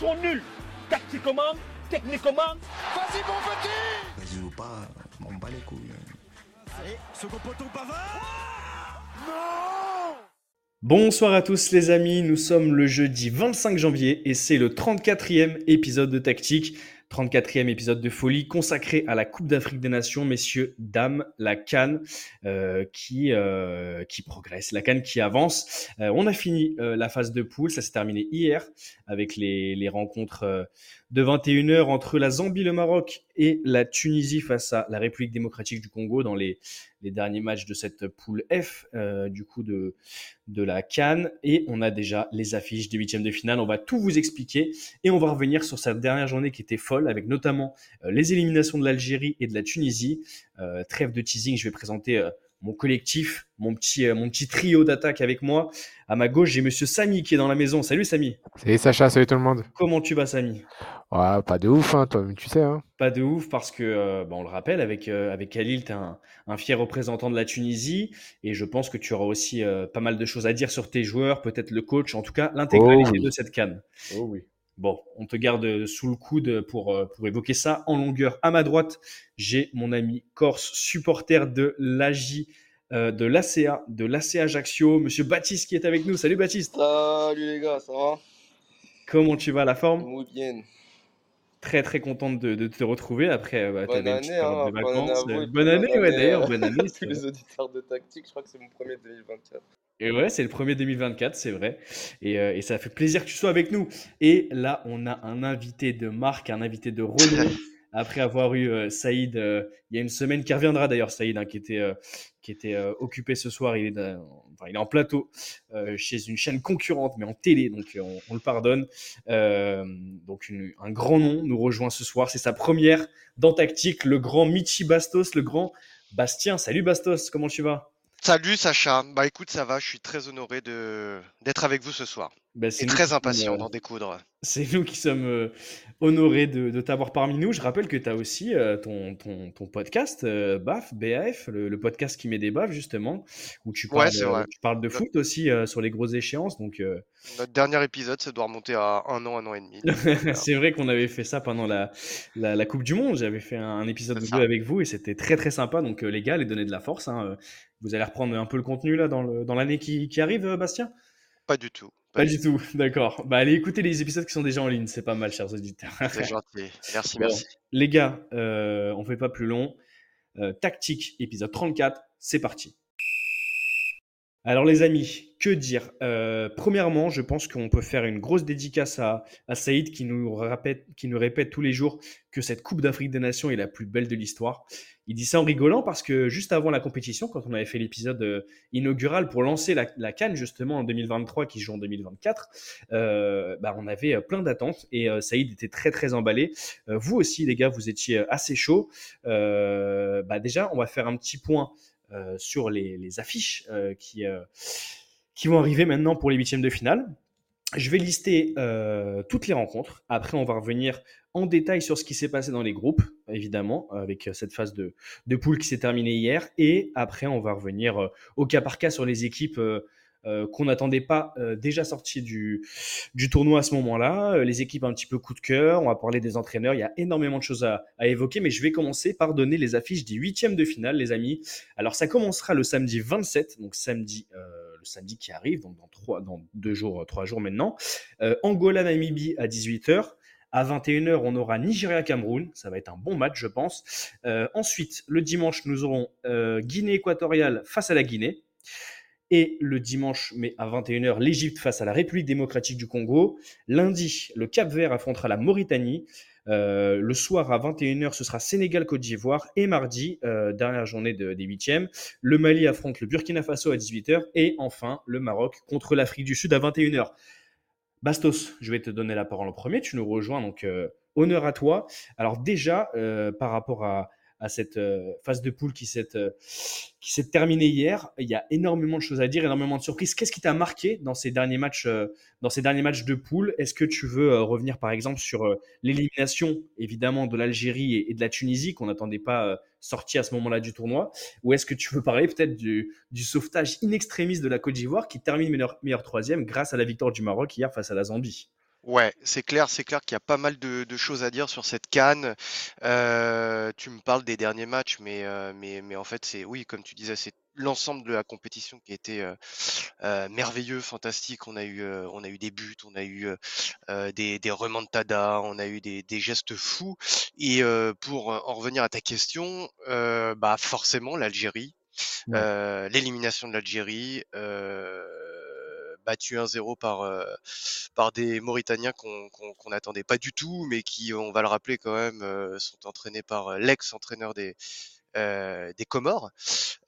sont nuls. Tactiquement, techniquement. Vas-y, mon petit Vas-y ou pas, on bat les couilles. Allez, second poteau Pavard Non Bonsoir à tous les amis, nous sommes le jeudi 25 janvier et c'est le 34e épisode de Tactique. 34e épisode de folie consacré à la Coupe d'Afrique des Nations, messieurs, dames, la Cannes euh, qui, euh, qui progresse, la Cannes qui avance. Euh, on a fini la phase de poule, ça s'est terminé hier avec les, les rencontres de 21h entre la Zambie, le Maroc et la Tunisie face à la République démocratique du Congo dans les, les derniers matchs de cette poule F euh, du coup de, de la Cannes. Et on a déjà les affiches des huitièmes de finale. On va tout vous expliquer et on va revenir sur cette dernière journée qui était folle avec notamment euh, les éliminations de l'Algérie et de la Tunisie. Euh, trêve de teasing, je vais présenter euh, mon collectif, mon petit, euh, mon petit trio d'attaque avec moi. À ma gauche, j'ai monsieur Samy qui est dans la maison. Salut Samy. Salut Sacha, salut tout le monde. Comment tu vas Samy? Ouais, pas de ouf, hein, toi, tu sais. Hein. Pas de ouf parce que, euh, bah, on le rappelle, avec, euh, avec Khalil, tu es un, un, fier représentant de la Tunisie et je pense que tu auras aussi euh, pas mal de choses à dire sur tes joueurs, peut-être le coach, en tout cas l'intégralité oh, oui. de cette canne. Oh oui. Bon, on te garde sous le coude pour, euh, pour évoquer ça en longueur. À ma droite, j'ai mon ami Corse, supporter de l'AJ, euh, de l'ACA, de l'ACA Ajaccio, monsieur Baptiste qui est avec nous. Salut Baptiste. Salut les gars, ça va? Comment tu vas, la forme? Muy bien. Très très contente de, de te retrouver après bah, bonne année, hein, de vacances. Bonne année, bonne année, ouais, d'ailleurs, bonne année. tous les auditeurs de tactique, je crois que c'est mon premier 2024. Et ouais, c'est le premier 2024, c'est vrai. Et, euh, et, ça fait plaisir que tu sois avec nous. Et là, on a un invité de marque, un invité de renom. Après avoir eu euh, Saïd euh, il y a une semaine, qui reviendra d'ailleurs, Saïd, hein, qui était, euh, qui était occupé ce soir. Il est, en plateau chez une chaîne concurrente, mais en télé, donc on, le pardonne. donc un grand nom nous rejoint ce soir. C'est sa première dans Tactique, le grand Michi Bastos, le grand Bastien. Salut Bastos, comment tu vas? Salut Sacha, bah écoute ça va, je suis très honoré d'être avec vous ce soir. Bah, et très impatient euh, d'en découdre. C'est nous qui sommes euh, honorés de, de t'avoir parmi nous. Je rappelle que tu as aussi euh, ton, ton, ton, podcast euh, BAF, BAF, le, le, podcast qui met des baffes justement, où tu parles, ouais, tu parles de foot aussi sur les grosses échéances. Donc, Notre dernier épisode, ça doit remonter à un an, un an et demi. c'est vrai qu'on avait fait ça pendant la, la, la Coupe du Monde. J'avais fait un, un épisode de deux avec vous et c'était très très sympa. Donc les gars, les donner de la force. Hein. Vous allez reprendre un peu le contenu là dans l'année dans qui, qui arrive, Bastien? Pas du tout. Pas, pas du tout, d'accord. Bah allez écouter les épisodes qui sont déjà en ligne, c'est pas mal, chers auditeurs. C'est gentil, merci, bon, merci. Les gars, euh, on fait pas plus long. Euh, tactique, épisode 34, c'est parti. Alors les amis, que dire? Euh, Premièrement, je pense qu'on peut faire une grosse dédicace à, Saïd qui nous, répète, tous les jours que cette Coupe d'Afrique des Nations est la plus belle de l'histoire. Il dit ça en rigolant parce que juste avant la compétition, quand on avait fait l'épisode euh, inaugural pour lancer la, Cannes justement en 2023 qui joue en 2024, euh, bah, on avait plein d'attentes et euh, Saïd était très très emballé. Euh, vous aussi les gars, vous étiez assez chaud. Euh, bah, déjà, on va faire un petit point euh, sur les, affiches euh, qui, euh, qui vont arriver maintenant pour les huitièmes de finale. Je vais lister euh, toutes les rencontres. Après, on va revenir en détail sur ce qui s'est passé dans les groupes, évidemment, avec cette phase de, de poule qui s'est terminée hier. Et après, on va revenir euh, au cas par cas sur les équipes euh, euh, qu'on n'attendait pas euh, déjà sorties du, du tournoi à ce moment-là. Euh, les équipes un petit peu coup de cœur. On va parler des entraîneurs. Il y a énormément de choses à, à évoquer, mais je vais commencer par donner les affiches des huitièmes de finale, les amis. Alors, ça commencera le samedi 27, donc samedi, le samedi qui arrive, donc dans, trois, dans deux jours, trois jours maintenant. Angola-Namibie à 18h. À 21h, on aura Nigeria-Cameroun. Ça va être un bon match, je pense. Ensuite, le dimanche, nous aurons Guinée équatoriale face à la Guinée. Et le dimanche, mais à 21h, l'Égypte face à la République démocratique du Congo. Lundi, le Cap Vert affrontera la Mauritanie. Euh, le soir à 21h, ce sera Sénégal-Côte d'Ivoire. Et mardi, euh, dernière journée de, des huitièmes, le Mali affronte le Burkina Faso à 18h. Et enfin, le Maroc contre l'Afrique du Sud à 21h. Bastos, je vais te donner la parole en premier. Tu nous rejoins, donc euh, honneur à toi. Alors déjà, par rapport à, à cette euh, phase de poule qui s'est euh, qui s'est terminée hier. Il y a énormément de choses à dire, énormément de surprises. Qu'est-ce qui t'a marqué dans ces derniers matchs euh, dans ces derniers matchs de poule? Est-ce que tu veux revenir par exemple sur l'élimination évidemment de l'Algérie et, de la Tunisie qu'on n'attendait pas euh, sorti à ce moment-là du tournoi? Ou est-ce que tu veux parler peut-être du, du sauvetage in extremis de la Côte d'Ivoire qui termine meilleur, meilleur troisième grâce à la victoire du Maroc hier face à la Zambie? Ouais, c'est clair, c'est clair qu'il y a pas mal de, de choses à dire sur cette CAN. Euh, tu me parles des derniers matchs, mais, euh, mais, mais en fait, c'est oui, comme tu disais, c'est l'ensemble de la compétition qui a été euh, euh, merveilleux, fantastique. On a eu, euh, on a eu des buts, on a eu euh, euh, des, des remontadas, on a eu des, des gestes fous. Et euh, pour en revenir à ta question, euh, bah forcément l'Algérie, Ouais. euh, l'élimination de l'Algérie. Euh, battu 1-0 par, euh, par des Mauritaniens qu'on n'attendait pas du tout, mais qui, on va le rappeler quand même, euh, sont entraînés par euh, l'ex-entraîneur des, euh, des Comores,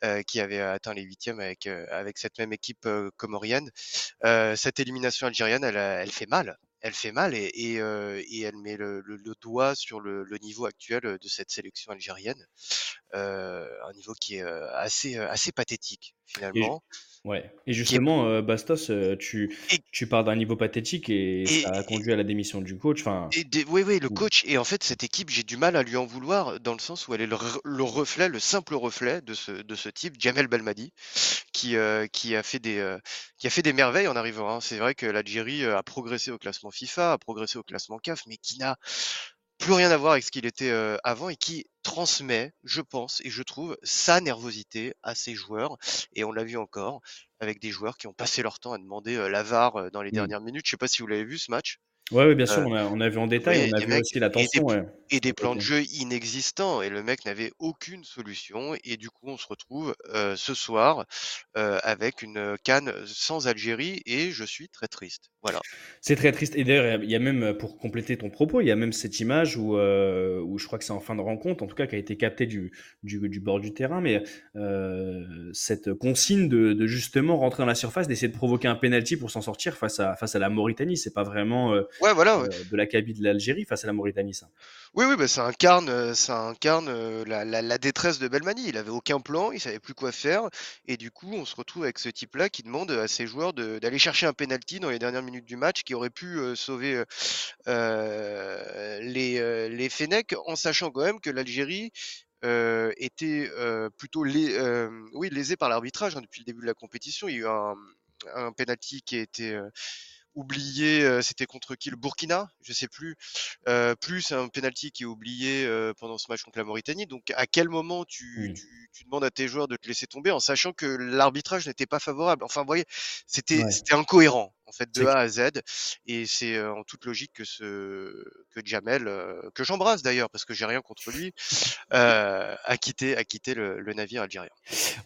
euh, qui avait atteint les huitièmes avec, euh, avec cette même équipe euh, comorienne. Euh, cette élimination algérienne, elle, elle fait mal. Elle fait mal et, et, euh, et elle met le, le- le doigt sur le, le niveau actuel de cette sélection algérienne. Euh, un niveau qui est euh, assez, euh, assez pathétique Et, finalement. Ouais. Et est- justement, euh, Bastos, euh, tu, et, tu parles d'un niveau pathétique et et, ça a conduit à la démission du coach. Enfin, oui, oui, le coach. Et en fait, cette équipe, j'ai du mal à lui en vouloir dans le sens où elle est le, re- le reflet, le simple reflet de ce, de ce type, Jamel Belmadi, qui, euh, qui, a fait des, euh, qui a fait des merveilles en arrivant. hein. C'est vrai que l'Algérie a progressé au classement FIFA, a progressé au classement CAF, mais qui n'a plus rien à voir avec ce qu'il était euh, avant et qui transmet, je pense, et je trouve, sa nervosité à ses joueurs. Et on l'a vu encore avec des joueurs qui ont passé leur temps à demander euh, la VAR euh, dans les hmm. dernières minutes. Je sais pas si vous l'avez vu ce match. Ouais, ouais, bien sûr, Euh, on a, on a vu en détail, oui, on a vu mecs aussi la et des, tension, ouais, et des plans de jeu inexistants et le mec n'avait aucune solution et du coup on se retrouve euh, ce soir euh, avec une canne sans Algérie et je suis très triste. Voilà. C'est très triste. Et d'ailleurs, il y a même, pour compléter ton propos, il y a même cette image où, où je crois que c'est en fin de rencontre, en tout cas, qui a été captée du, du, du bord du terrain, mais cette consigne de, de justement rentrer dans la surface, d'essayer de provoquer un penalty pour s'en sortir face à, face à la Mauritanie. C'est pas vraiment Ouais, voilà. ouais. euh, de l'Algérie face à la Mauritanie, ça. Oui, oui, bah, ça incarne, euh, ça incarne euh, la, la, la détresse de Belmani. Il avait aucun plan, il savait plus quoi faire, et du coup, on se retrouve avec ce type-là qui demande à ses joueurs d'aller chercher un penalty dans les dernières minutes du match qui aurait pu euh, sauver euh, les les Fennecs, en sachant quand même que l'Algérie euh, était euh, plutôt lé- euh, oui lésée par l'arbitrage hein, depuis le début de la compétition. Il y a eu un un penalty qui a été oublié, euh, c'était contre qui? Le Burkina, je sais plus. Euh, plus un penalty qui est oublié euh, pendant ce match contre la Mauritanie. Donc, à quel moment tu, tu, tu demandes à tes joueurs de te laisser tomber en sachant que l'arbitrage n'était pas favorable? Enfin, vous voyez, c'était Ouais. c'était incohérent en fait de A à Z. Et c'est euh, en toute logique que ce que Jamel, euh, que j'embrasse d'ailleurs parce que j'ai rien contre lui, euh, a quitté a quitté le, le navire algérien.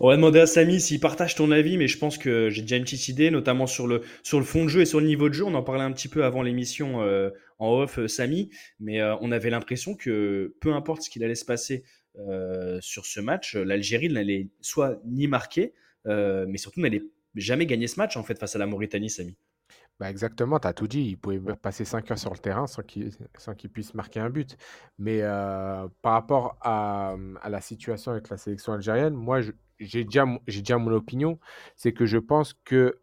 On va demander à Samy s'il partage ton avis, mais je pense que j'ai déjà une petite idée, notamment sur le, sur le fond de jeu et sur le niveau de jeu. On en parlait un petit peu avant l'émission en off, Samy, mais on avait l'impression que peu importe ce qu'il allait se passer euh, sur ce match, l'Algérie n'allait soit ni marquer, euh, mais surtout n'allait jamais gagner ce match en fait face à la Mauritanie, Samy. Bah exactement, tu as tout dit. Il pouvait passer 5 heures sur le terrain sans qu'il puisse marquer un but. Mais par rapport à, à la situation avec la sélection algérienne, moi, j'ai déjà, mon- opinion. C'est que je pense que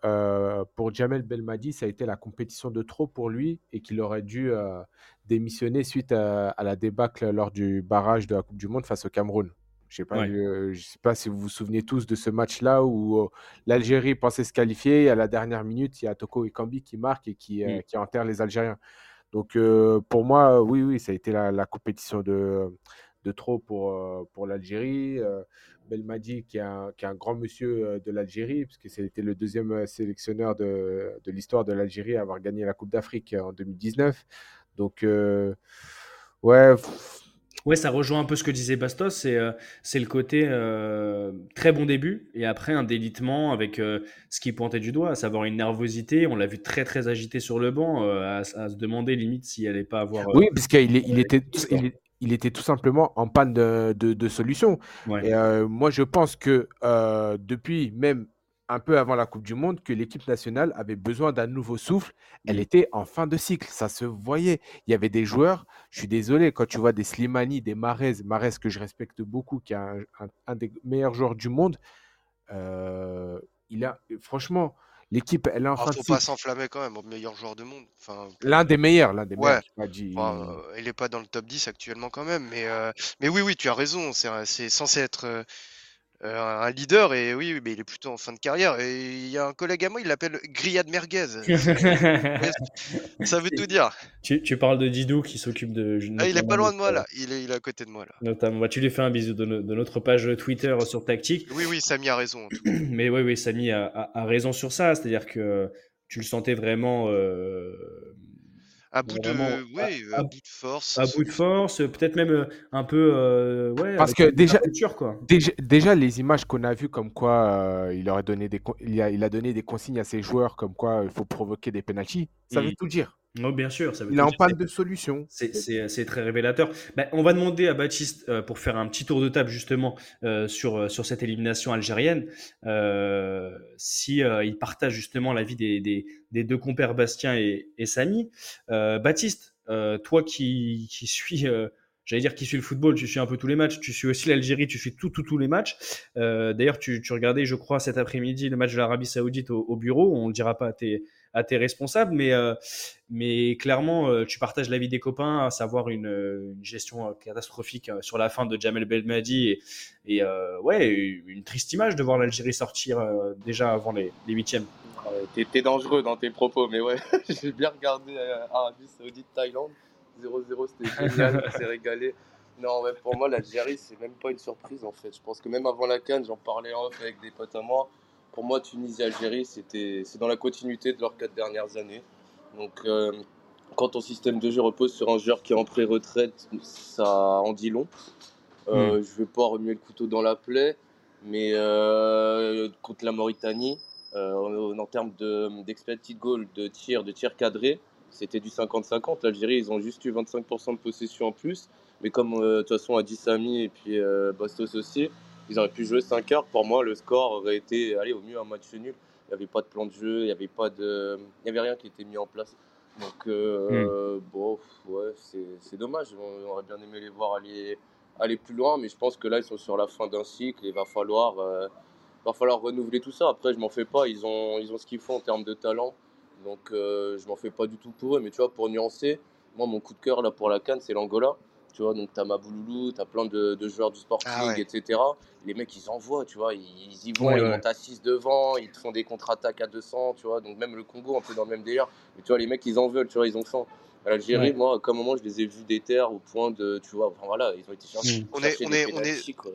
pour Jamel Belmadi, ça a été la compétition de trop pour lui et qu'il aurait dû démissionner suite à la débâcle lors du barrage de la Coupe du Monde face au Cameroun. Je sais pas, Ouais. euh, je sais pas si vous vous souvenez tous de ce match-là où euh, l'Algérie pensait se qualifier et à la dernière minute, il y a Toko Ekambi qui marque et qui, euh, Mm. qui enterre les Algériens. Donc pour moi, oui, oui, ça a été la, la compétition de, de trop pour, pour l'Algérie. Belmadi, qui est un, qui est un grand monsieur de l'Algérie, puisque c'était le deuxième sélectionneur de, de l'histoire de l'Algérie à avoir gagné la Coupe d'Afrique en 2019. Donc, ouais, pff, Ouais, ça rejoint un peu ce que disait Bastos, c'est euh, c'est le côté euh, très bon début et après un délitement avec euh, ce qui pointait du doigt, à savoir une nervosité. On l'a vu très très agité sur le banc, à, à se demander limite s'il allait pas avoir. oui, parce qu'il il était, il, était tout simplement en panne de, de, de solutions. ouais. Et euh, moi, je pense que depuis même un peu avant la Coupe du Monde, que l'équipe nationale avait besoin d'un nouveau souffle. Elle était en fin de cycle, ça se voyait. Il y avait des joueurs, je suis désolé, quand tu vois des Slimani, des Marez, Marez que je respecte beaucoup, qui est un, un- un des meilleurs joueurs du monde, euh, il a, franchement, l'équipe, elle est en Ah, fin de faut pas cycle. s'enflammer quand même, au meilleur joueur du monde. Enfin, L'un des meilleurs, l'un des ouais. meilleurs. pas dit- euh, il est pas dans le top 10 actuellement quand même, mais, euh, mais oui, oui, tu as raison. C'est censé être un leader et oui, mais il est plutôt en fin de carrière. Et il y a un collègue à moi, il l'appelle Grillade Merguez. Ça veut tout dire. tu, tu parles de Didou qui s'occupe de. Ah, il est pas loin de moi là. Il est, il est à côté de moi là. Notamment, bah, tu lui fais un bisou de, no- de notre page Twitter sur Tactique. Oui, oui, Samy a raison. en tout cas. Mais oui, oui, Samy a, a- a raison sur ça. C'est-à-dire que tu le sentais vraiment euh, À bout de, Vraiment, oui, à- à, bout de force. à bout de force, peut-être même euh, un peu. euh, ouais, Parce que déjà- culture, quoi. Déjà, déjà, les images qu'on a vues comme quoi euh, il aurait donné des il a, il a donné des consignes à ses joueurs comme quoi il faut provoquer des pénalties, ça veut tout dire. Oh, bien sûr, ça veut Il est en panne de solutions. C'est- très révélateur. Ben, on va demander à Baptiste, euh, pour faire un petit tour de table justement euh, sur, euh, sur cette élimination algérienne, euh, si il partage justement l'avis des, des, des deux compères Bastien et, et Samy. Baptiste, toi qui, qui suis, j'allais dire qui suis le football, tu suis un peu tous les matchs, tu suis aussi l'Algérie, tu suis tout, tout, tous les matchs. D'ailleurs, tu, tu regardais, je crois, cet après-midi le match de l'Arabie Saoudite au, au bureau. On ne le dira pas à tes, à tes responsables, mais euh, mais clairement, euh, tu partages l'avis des copains, à savoir une, euh, une gestion catastrophique sur la fin de Jamel Belmadi et, et euh, ouais, une triste image de voir l'Algérie sortir euh, déjà avant les, les huitièmes. T'es- T'es dangereux dans tes propos, mais ouais, j'ai bien regardé Arabie Saoudite, Thaïlande. 0-0, c'était génial, on s'est régalé. Non, ouais, pour moi, l'Algérie, c'est même pas une surprise en fait. Je pense que même avant la Cannes, j'en parlais en off avec des potes à moi. Pour moi, Tunisie, Algérie, c'était, c'est dans la continuité de leurs quatre dernières années. Donc, euh, quand ton système de jeu repose sur un joueur qui est en pré-retraite, ça en dit long. Euh, Je vais pas remuer le couteau dans la plaie, mais euh, contre la Mauritanie, en, en termes de- d'expected goal, de tir, de tir cadré, c'était du 50-50. L'Algérie, ils ont juste eu 25% de possession en plus. Mais comme de toute façon, a dit Samy et puis Bastos aussi, ils auraient pu jouer 5 heures. Pour moi, le score aurait été, allez, au mieux un match nul. Il n'y avait pas de plan de jeu, il n'y avait, pas de... il y avait rien qui était mis en place. Donc, euh, bon, ouais, c'est c'est dommage. On aurait bien aimé les voir aller, aller plus loin, mais je pense que là, ils sont sur la fin d'un cycle et il va falloir, euh, va falloir renouveler tout ça. Après, je m'en fais pas, ils ont, ils ont ce qu'il faut en termes de talent, donc euh, je m'en fais pas du tout pour eux. Mais tu vois, pour nuancer, moi, mon coup de cœur là pour la Cannes, c'est l'Angola. Tu vois, donc t'as Mabouloulou, t'as plein de, de joueurs du Sporting, Ah ouais. etc. Les mecs, ils envoient, tu vois, ils, ils y vont, Ouais, ils ouais. montent à 6 devant, ils te font des contre-attaques à 200, tu vois. Donc même le Congo, un peu dans le même délire. Mais tu vois, les mecs, ils en veulent, tu vois, ils ont faim. À l'Algérie, Ouais. moi, à un moment, je les ai vus déter au point de, tu vois, enfin voilà, ils ont été chercher. Mm. On est- chercher on des est- on est- pénaltys, quoi.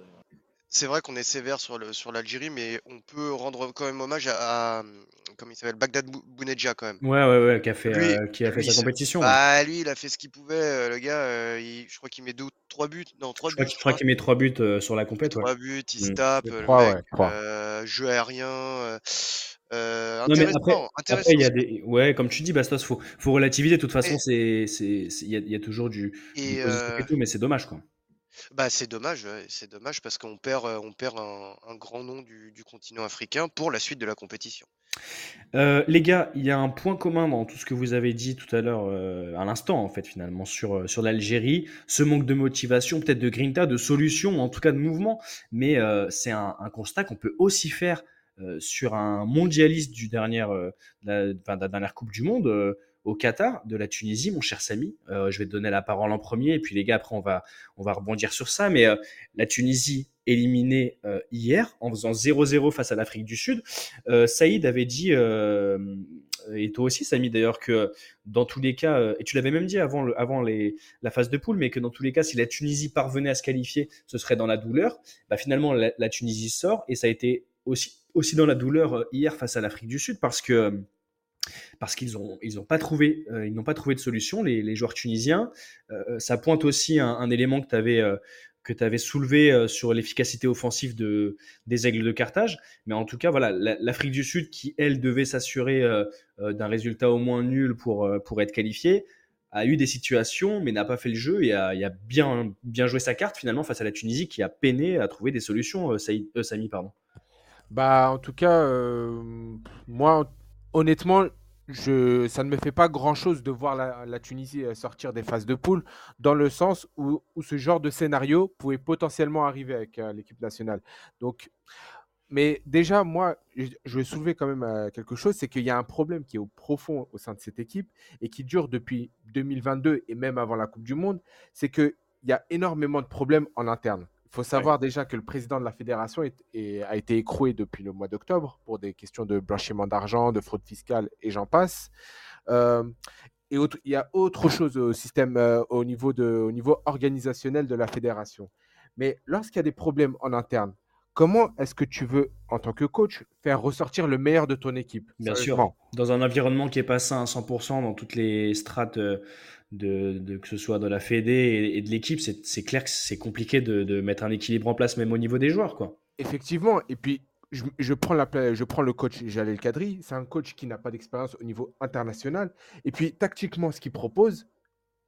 C'est vrai qu'on est sévère sur le sur l'Algérie, mais on peut rendre quand même hommage à, à comment il s'appelle Bagdad Bou- Bounedjah quand même. Ouais, ouais, ouais, qui a fait, Lui- euh, qui a fait lui, sa compétition. Bah lui, il a fait ce qu'il pouvait, euh, le gars. euh, il- je crois qu'il met deux, ou trois buts. Non, trois je crois, buts. je crois qu'il met trois buts euh, sur la compète. ouais. Trois buts, il se Mm. tape, Les le trois, mec, ouais, trois. euh, jeu aérien. euh, euh, Non, mais intéressant, après, intéressant. après, il y a des. Ouais, comme tu dis, Bastos, faut, faut relativiser. De toute façon, Et- c'est, c'est, c'est- il y a, il y a toujours du, du Et positif euh, et tout, mais c'est dommage, quoi. Bah c'est dommage, c'est dommage parce qu'on perd, on perd un, grand nom du, continent africain pour la suite de la compétition. Les gars, il y a un point commun dans tout ce que vous avez dit tout à l'heure, à l'instant, en fait, finalement, sur, sur l'Algérie. Ce manque de motivation, peut-être de grinta, de solution, en tout cas de mouvement. Mais c'est un, constat qu'on peut aussi faire sur un mondialiste du dernier, euh, de, de la dernière Coupe du Monde. Au Qatar, de la Tunisie, mon cher Samy. Euh, je vais te donner la parole en premier, et puis les gars, après, on va, on va rebondir sur ça. Mais euh, la Tunisie éliminée euh, hier en faisant 0-0 face à l'Afrique du Sud. Saïd avait dit, et toi aussi, Samy, d'ailleurs, que dans tous les cas, et tu l'avais même dit avant, le, avant les, la phase de poule, mais que dans tous les cas, si la Tunisie parvenait à se qualifier, ce serait dans la douleur. Bah, finalement, la, la Tunisie sort, et ça a été aussi, aussi dans la douleur hier face à l'Afrique du Sud, parce que parce qu'ils ont ils ont pas trouvé euh, n'ont pas trouvé de solution les, joueurs tunisiens Euh, ça pointe aussi un, élément que tu avais avais soulevé euh, sur l'efficacité offensive de, des Aigles de Carthage. Mais en tout cas, voilà, la- l'Afrique du Sud, qui, elle, devait s'assurer euh, euh, d'un résultat au moins nul pour, euh, pour être qualifiée, a eu des situations, mais n'a pas fait le jeu et a, bien, bien joué sa carte finalement face à la Tunisie, qui a peiné à trouver des solutions, euh, Saïd- euh, Samy. Pardon. Bah, en tout cas, euh, moi, honnêtement, je, ça ne me fait pas grand-chose de voir la, Tunisie euh, sortir des phases de poule, dans le sens où, ce genre de scénario pouvait potentiellement arriver avec euh, l'équipe nationale. Donc, mais déjà, moi, je je vais soulever quand même euh, quelque chose, c'est qu'il y a un problème qui est au profond au sein de cette équipe et qui dure depuis 2022 et même avant la Coupe du Monde, c'est qu'il y a énormément de problèmes en interne. Il faut savoir déjà que le président de la fédération est- est- a été écroué depuis le mois d'octobre pour des questions de blanchiment d'argent, de fraude fiscale et j'en passe. Euh, et autre- il y a autre chose au système, euh, au, niveau de, au niveau organisationnel de la fédération. Mais lorsqu'il y a des problèmes en interne, comment est-ce que tu veux, en tant que coach, faire ressortir le meilleur de ton équipe? Bien sûr. Dans un environnement qui est pas sain à 100% dans toutes les strates, euh, de, que ce soit de la Fédé et, de l'équipe, c'est clair que c'est compliqué de, de mettre un équilibre en place, même au niveau des joueurs, quoi. Effectivement, et puis je, je prends la, je prends le coach Jalel Kadri, c'est un coach qui n'a pas d'expérience au niveau international. Et puis tactiquement, ce qu'il propose,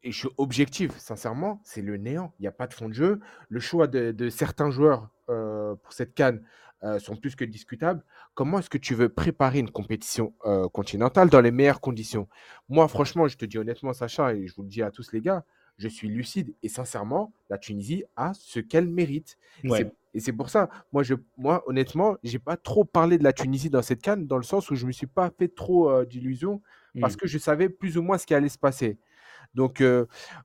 et je suis objectif, sincèrement, c'est le néant. Il n'y a pas de fond de jeu. Le choix de, de certains joueurs euh, pour cette canne euh, sont plus que discutables. Comment est-ce que tu veux préparer une compétition euh, continentale dans les meilleures conditions? Moi, franchement, je te dis honnêtement, Sacha, et je vous le dis à tous les gars, je suis lucide et sincèrement, la Tunisie a ce qu'elle mérite. Et Ouais. c'est- Et c'est pour ça, moi, je, moi honnêtement, j'ai pas trop parlé de la Tunisie dans cette canne, dans le sens où je me suis pas fait trop euh, d'illusions, parce Mm. que je savais plus ou moins ce qui allait se passer. Donc,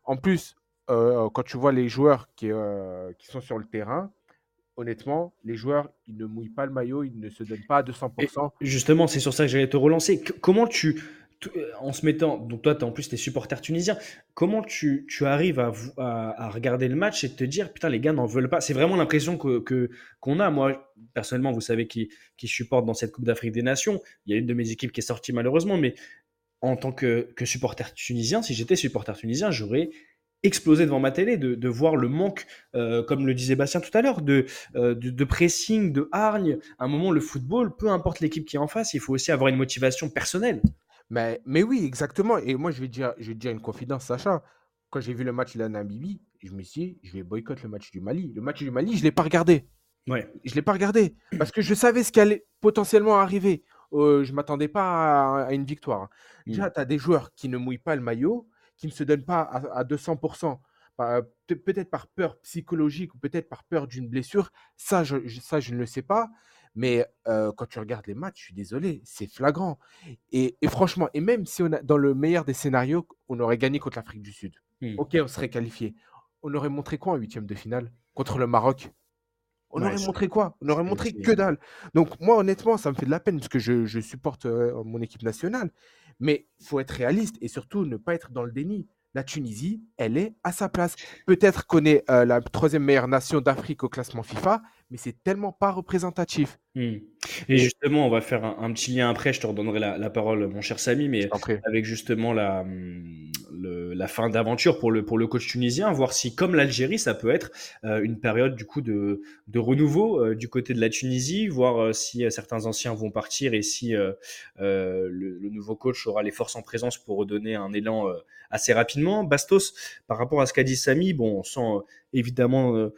en plus, quand tu vois les joueurs qui, qui sont sur le terrain, honnêtement, les joueurs, ils ne mouillent pas le maillot, ils ne se donnent pas à 200%. Justement, c'est sur ça que j'allais te relancer. Comment tu, euh, en se mettant, donc toi, t'es- en plus, tu es supporter tunisien, comment tu, tu arrives à, vous- à, à regarder le match et te dire, putain, les gars n'en veulent pas? C'est vraiment l'impression que, que- qu'on a. Moi, personnellement, vous savez qui, qui supporte dans cette Coupe d'Afrique des Nations. Il y a une de mes équipes qui est sortie malheureusement, mais en tant que, que supporter tunisien, si j'étais supporter tunisien, j'aurais explosé devant ma télé de, de voir le manque, euh, comme le disait Bastien tout à l'heure, de, euh, de, de pressing, de hargne. À un moment, le football, peu importe l'équipe qui est en face, il faut aussi avoir une motivation personnelle. Mais, mais oui, exactement. Et moi, je vais te dire, je vais dire une confidence, Sacha. Quand j'ai vu le match de la Namibie, je me suis dit, je vais boycotter le match du Mali. Le match du Mali, je ne l'ai pas regardé. Ouais. Je ne l'ai pas regardé parce que je savais ce qui allait potentiellement arriver. Euh, je ne m'attendais pas à, à une victoire. Déjà, tu as des joueurs qui ne mouillent pas le maillot, qui ne se donnent pas à, à 200%, par- peut- peut-être par peur psychologique ou peut-être par peur d'une blessure. Ça je, je- ça, je ne le sais pas. Mais euh, quand tu regardes les matchs, je suis désolé, c'est flagrant. Et, et franchement, et même si on a, dans le meilleur des scénarios, on aurait gagné contre l'Afrique du Sud, Mm. ok, on serait qualifié. On aurait montré quoi en huitième de finale contre le Maroc? On Ouais, aurait montré quoi? On aurait montré que dalle. Donc moi, honnêtement, ça me fait de la peine parce que je, je supporte euh, mon équipe nationale. Mais il faut être réaliste et surtout ne pas être dans le déni. La Tunisie, elle est à sa place. Peut-être qu'on est euh, la troisième meilleure nation d'Afrique au classement FIFA, mais c'est tellement pas représentatif. Hmm. Et justement, on va faire un, un petit lien après, je te redonnerai la, la parole, mon cher Samy, mais avec justement la, le- la fin d'aventure pour le, pour le coach tunisien, voir si, comme l'Algérie, ça peut être euh, une période du coup de, de renouveau euh, du côté de la Tunisie, voir euh, si certains anciens vont partir et si le, le nouveau coach aura les forces en présence pour redonner un élan assez rapidement. Bastos, par rapport à ce qu'a dit Samy, bon, on sent évidemment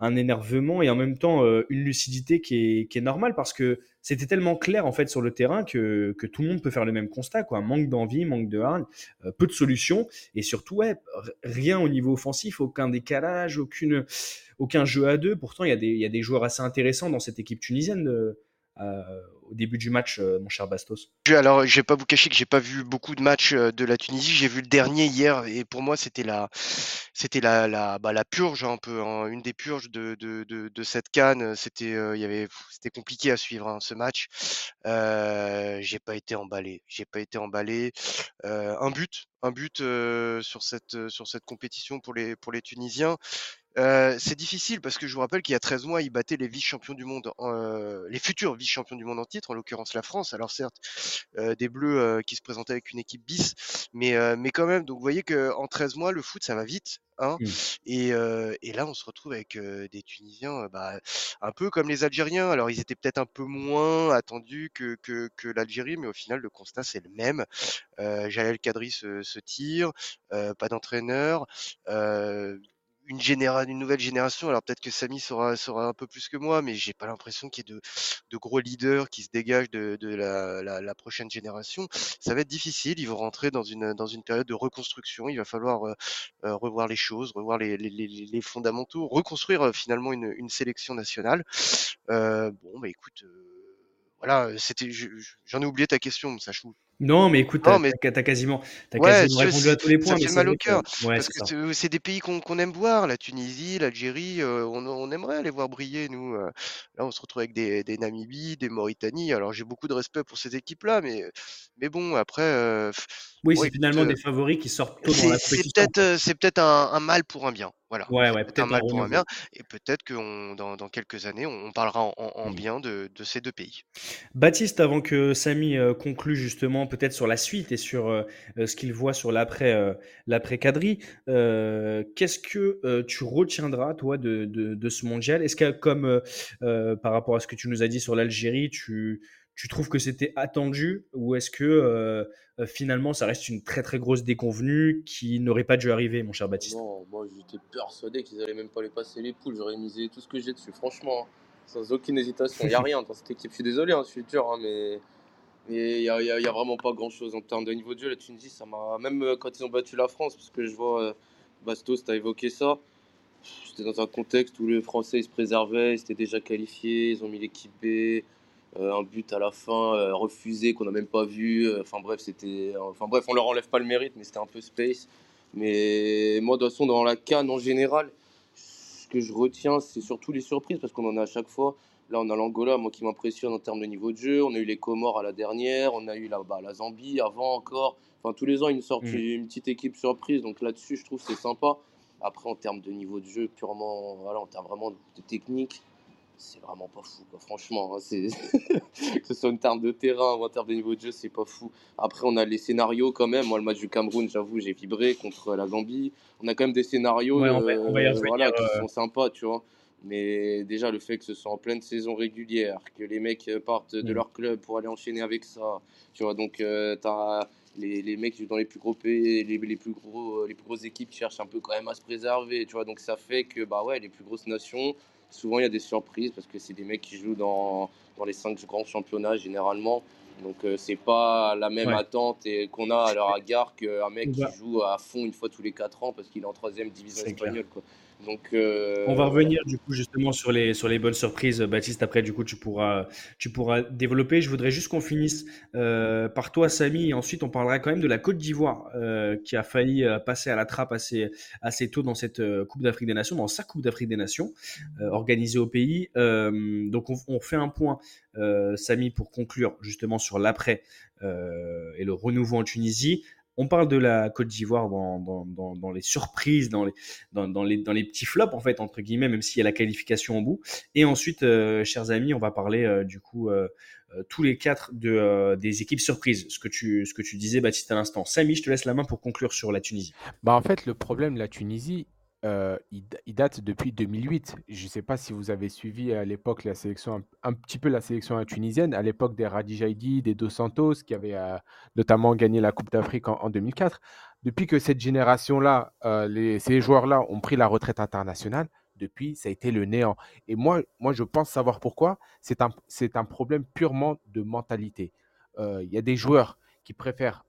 un énervement et en même temps euh, une lucidité qui est, qui est normale parce que c'était tellement clair en fait sur le terrain que, que tout le monde peut faire le même constat quoi. Manque d'envie manque de hargne euh, peu de solutions et surtout ouais rien au niveau offensif aucun décalage aucune aucun jeu à deux. Pourtant il y a des il y a des joueurs assez intéressants dans cette équipe tunisienne au début du match euh, mon cher Bastos Alors, je vais pas vous cacher que j'ai pas vu beaucoup de matchs euh, de la Tunisie. J'ai vu le dernier hier et pour moi, c'était la, c'était la, la, bah, purge un peu, hein, une des purges de, de, de, cette canne. C'était, euh, y avait, c'était compliqué à suivre hein, ce match. Euh, j'ai pas été emballé. J'ai pas été emballé. Euh, un but, un but euh, sur cette, euh, sur cette compétition pour les, pour les Tunisiens. Euh, c'est difficile parce que je vous rappelle qu'il y a 13 mois, ils battaient les vice-champions du monde, euh, les futurs vice-champions du monde en titre, en l'occurrence la France. Alors certes, euh, des Bleus qui se présentaient avec une équipe bis, mais, mais quand même, donc vous voyez qu'en 13 mois, le foot, ça va vite. Hein Mm. et, euh, et là, on se retrouve avec euh, des Tunisiens euh, bah, un peu comme les Algériens. Alors, ils étaient peut-être un peu moins attendus que, que, que l'Algérie, mais au final, le constat, c'est le même. Jalel Kadri se, se tire, pas d'entraîneur. Une, une nouvelle génération, alors peut-être que Samy saura, saura un peu plus que moi, mais j'ai pas l'impression qu'il y ait de, de gros leaders qui se dégagent de, de la, la, la prochaine génération. Ça va être difficile, ils vont rentrer dans une, dans une période de reconstruction, il va falloir euh, euh, revoir les choses, revoir les, les, les, les fondamentaux, reconstruire euh, finalement une, une sélection nationale. Euh, bon, bah écoute, voilà, c'était, je- je- j'en ai oublié ta question, Sachou. Non, mais écoute, t'as mais- t'as quasiment, Ouais, quasiment répondu à tous les ça points. me mais fait c'est mal au que- cœur, Ouais, Parce c'est que ça. c'est c'est des pays qu'on aime voir, la Tunisie, l'Algérie, euh, on, on aimerait les voir briller, nous. euh. Là, on se retrouve avec des, des Namibie, des Mauritanie. Alors, j'ai beaucoup de respect pour ces équipes-là, mais, mais bon, après, euh, Oui, c'est finalement euh, des favoris qui sortent tôt dans la c'est peut-être euh, c'est peut-être un, un mal pour un bien. Voilà. Ouais, ouais, peut-être un mal pour un bien. Et peut-être que dans, dans quelques années, on, parlera en, en- en Mm. bien de, de ces deux pays. Baptiste, avant que Samy euh, conclue justement peut-être sur la suite et sur euh, ce qu'il voit sur l'après euh, l'après euh, qu'est-ce que tu retiendras toi de, de, de ce mondial? Est-ce que comme par rapport à ce que tu nous as dit sur l'Algérie, tu, tu trouves que c'était attendu ou est-ce que euh, euh, finalement ça reste une très très grosse déconvenue qui n'aurait pas dû arriver, mon cher Baptiste? Non, moi j'étais persuadé qu'ils allaient même pas les passer les poules. J'aurais misé tout ce que j'ai dessus, franchement. hein. Sans aucune hésitation. Il n'y a rien dans cette équipe. Je suis désolé, hein, je suis dur, hein, mais il n'y a, vraiment pas grand chose en termes de niveau de jeu. La Tunisie, ça m'a. Même euh, quand ils ont battu la France, parce que je vois Bastos, tu as évoqué ça. C'était dans un contexte où les Français se préservaient, ils étaient déjà qualifiés, ils ont mis l'équipe B. euh, un but à la fin euh, refusé qu'on n'a même pas vu. euh, Enfin bref, c'était. Enfin bref, on leur enlève pas le mérite, mais c'était un peu space. Mais moi, de toute façon, dans la canne en général, ce que je retiens, c'est surtout les surprises parce qu'on en a à chaque fois. Là, on a l'Angola, moi qui m'impressionne en termes de niveau de jeu. On a eu les Comores à la dernière. On a eu la, bah, la Zambie avant encore. Enfin, tous les ans, ils nous sortent Mm. une petite équipe surprise. Donc là-dessus, je trouve que c'est sympa. Après, en termes de niveau de jeu, purement, voilà, en termes vraiment de technique, c'est vraiment pas fou, quoi. franchement. hein, c'est... que ce soit en termes de terrain ou en termes de niveau de jeu, c'est pas fou. Après, on a les scénarios quand même. Moi, le match du Cameroun, j'avoue, j'ai vibré contre la Gambie. On a quand même des scénarios Ouais, on va- on va y euh, voilà, qui euh. sont sympas, tu vois. Mais déjà, le fait que ce soit en pleine saison régulière, que les mecs euh, partent de Mm. leur club pour aller enchaîner avec ça, tu vois. Donc, euh, t'as les, les mecs dans les plus gros pays, les, les plus gros, les plus grosses équipes qui cherchent un peu quand même à se préserver, tu vois. Donc, ça fait que, bah ouais, les plus grosses nations, souvent il y a des surprises parce que c'est des mecs qui jouent dans, dans les cinq grands championnats généralement. Donc, euh, c'est pas la même Ouais. attente et qu'on a à leur égard qu'un mec qui joue à fond une fois tous les 4 ans parce qu'il est en troisième division espagnole, quoi. Euh, On va revenir justement sur les, bonnes surprises, Baptiste. Après, du coup, tu pourras, développer. Je voudrais juste qu'on finisse euh, par toi, Samy, et ensuite on parlera quand même de la Côte d'Ivoire euh, qui a failli euh, passer à la trappe assez, tôt dans cette euh, Coupe d'Afrique des Nations, dans sa Coupe d'Afrique des Nations euh, organisée au pays. Euh, donc on, on fait un point, euh, Samy, pour conclure justement sur l'après euh, et le renouveau en Tunisie. On parle de la Côte d'Ivoire dans, les surprises, dans les, petits flops, en fait, entre guillemets, même s'il y a la qualification au bout. Et ensuite, euh, chers amis, on va parler euh, du coup euh, tous les quatre de, des équipes surprises, ce que, tu, ce que tu disais, Baptiste, à l'instant. Samy, je te laisse la main pour conclure sur la Tunisie. Bah, en fait, le problème de la Tunisie, euh, il, date depuis 2008. Je ne sais pas si vous avez suivi à l'époque la sélection, un, petit peu la sélection tunisienne, à l'époque des Radijaidi, des Dos Santos, qui avaient euh, notamment gagné la Coupe d'Afrique en, en 2004. Depuis que cette génération-là, euh, ces joueurs-là ont pris la retraite internationale, depuis, ça a été le néant. Et moi, moi je pense savoir pourquoi. C'est un, un problème purement de mentalité. Il y a des joueurs qui préfèrent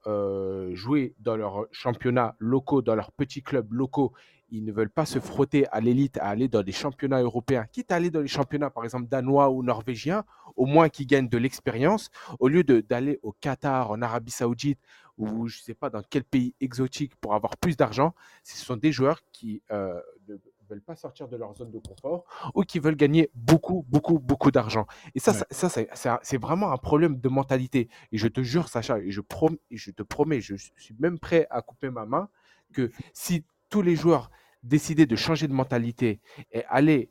jouer dans leurs championnats locaux, dans leurs petits clubs locaux. Ils ne veulent pas se frotter à l'élite, à aller dans des championnats européens, quitte à aller dans les championnats, par exemple, danois ou norvégiens, au moins qu'ils gagnent de l'expérience, au lieu d'aller au Qatar, en Arabie Saoudite, ou je ne sais pas dans quel pays exotique pour avoir plus d'argent. Ce sont des joueurs qui euh, ne veulent pas sortir de leur zone de confort ou qui veulent gagner beaucoup, beaucoup, beaucoup d'argent. Et ça, Ouais. ça, ça, c'est- vraiment un problème de mentalité. Et je te jure, Sacha, et je, prom- et je te promets, je suis même prêt à couper ma main, que si tous les joueurs décidaient de changer de mentalité et aller,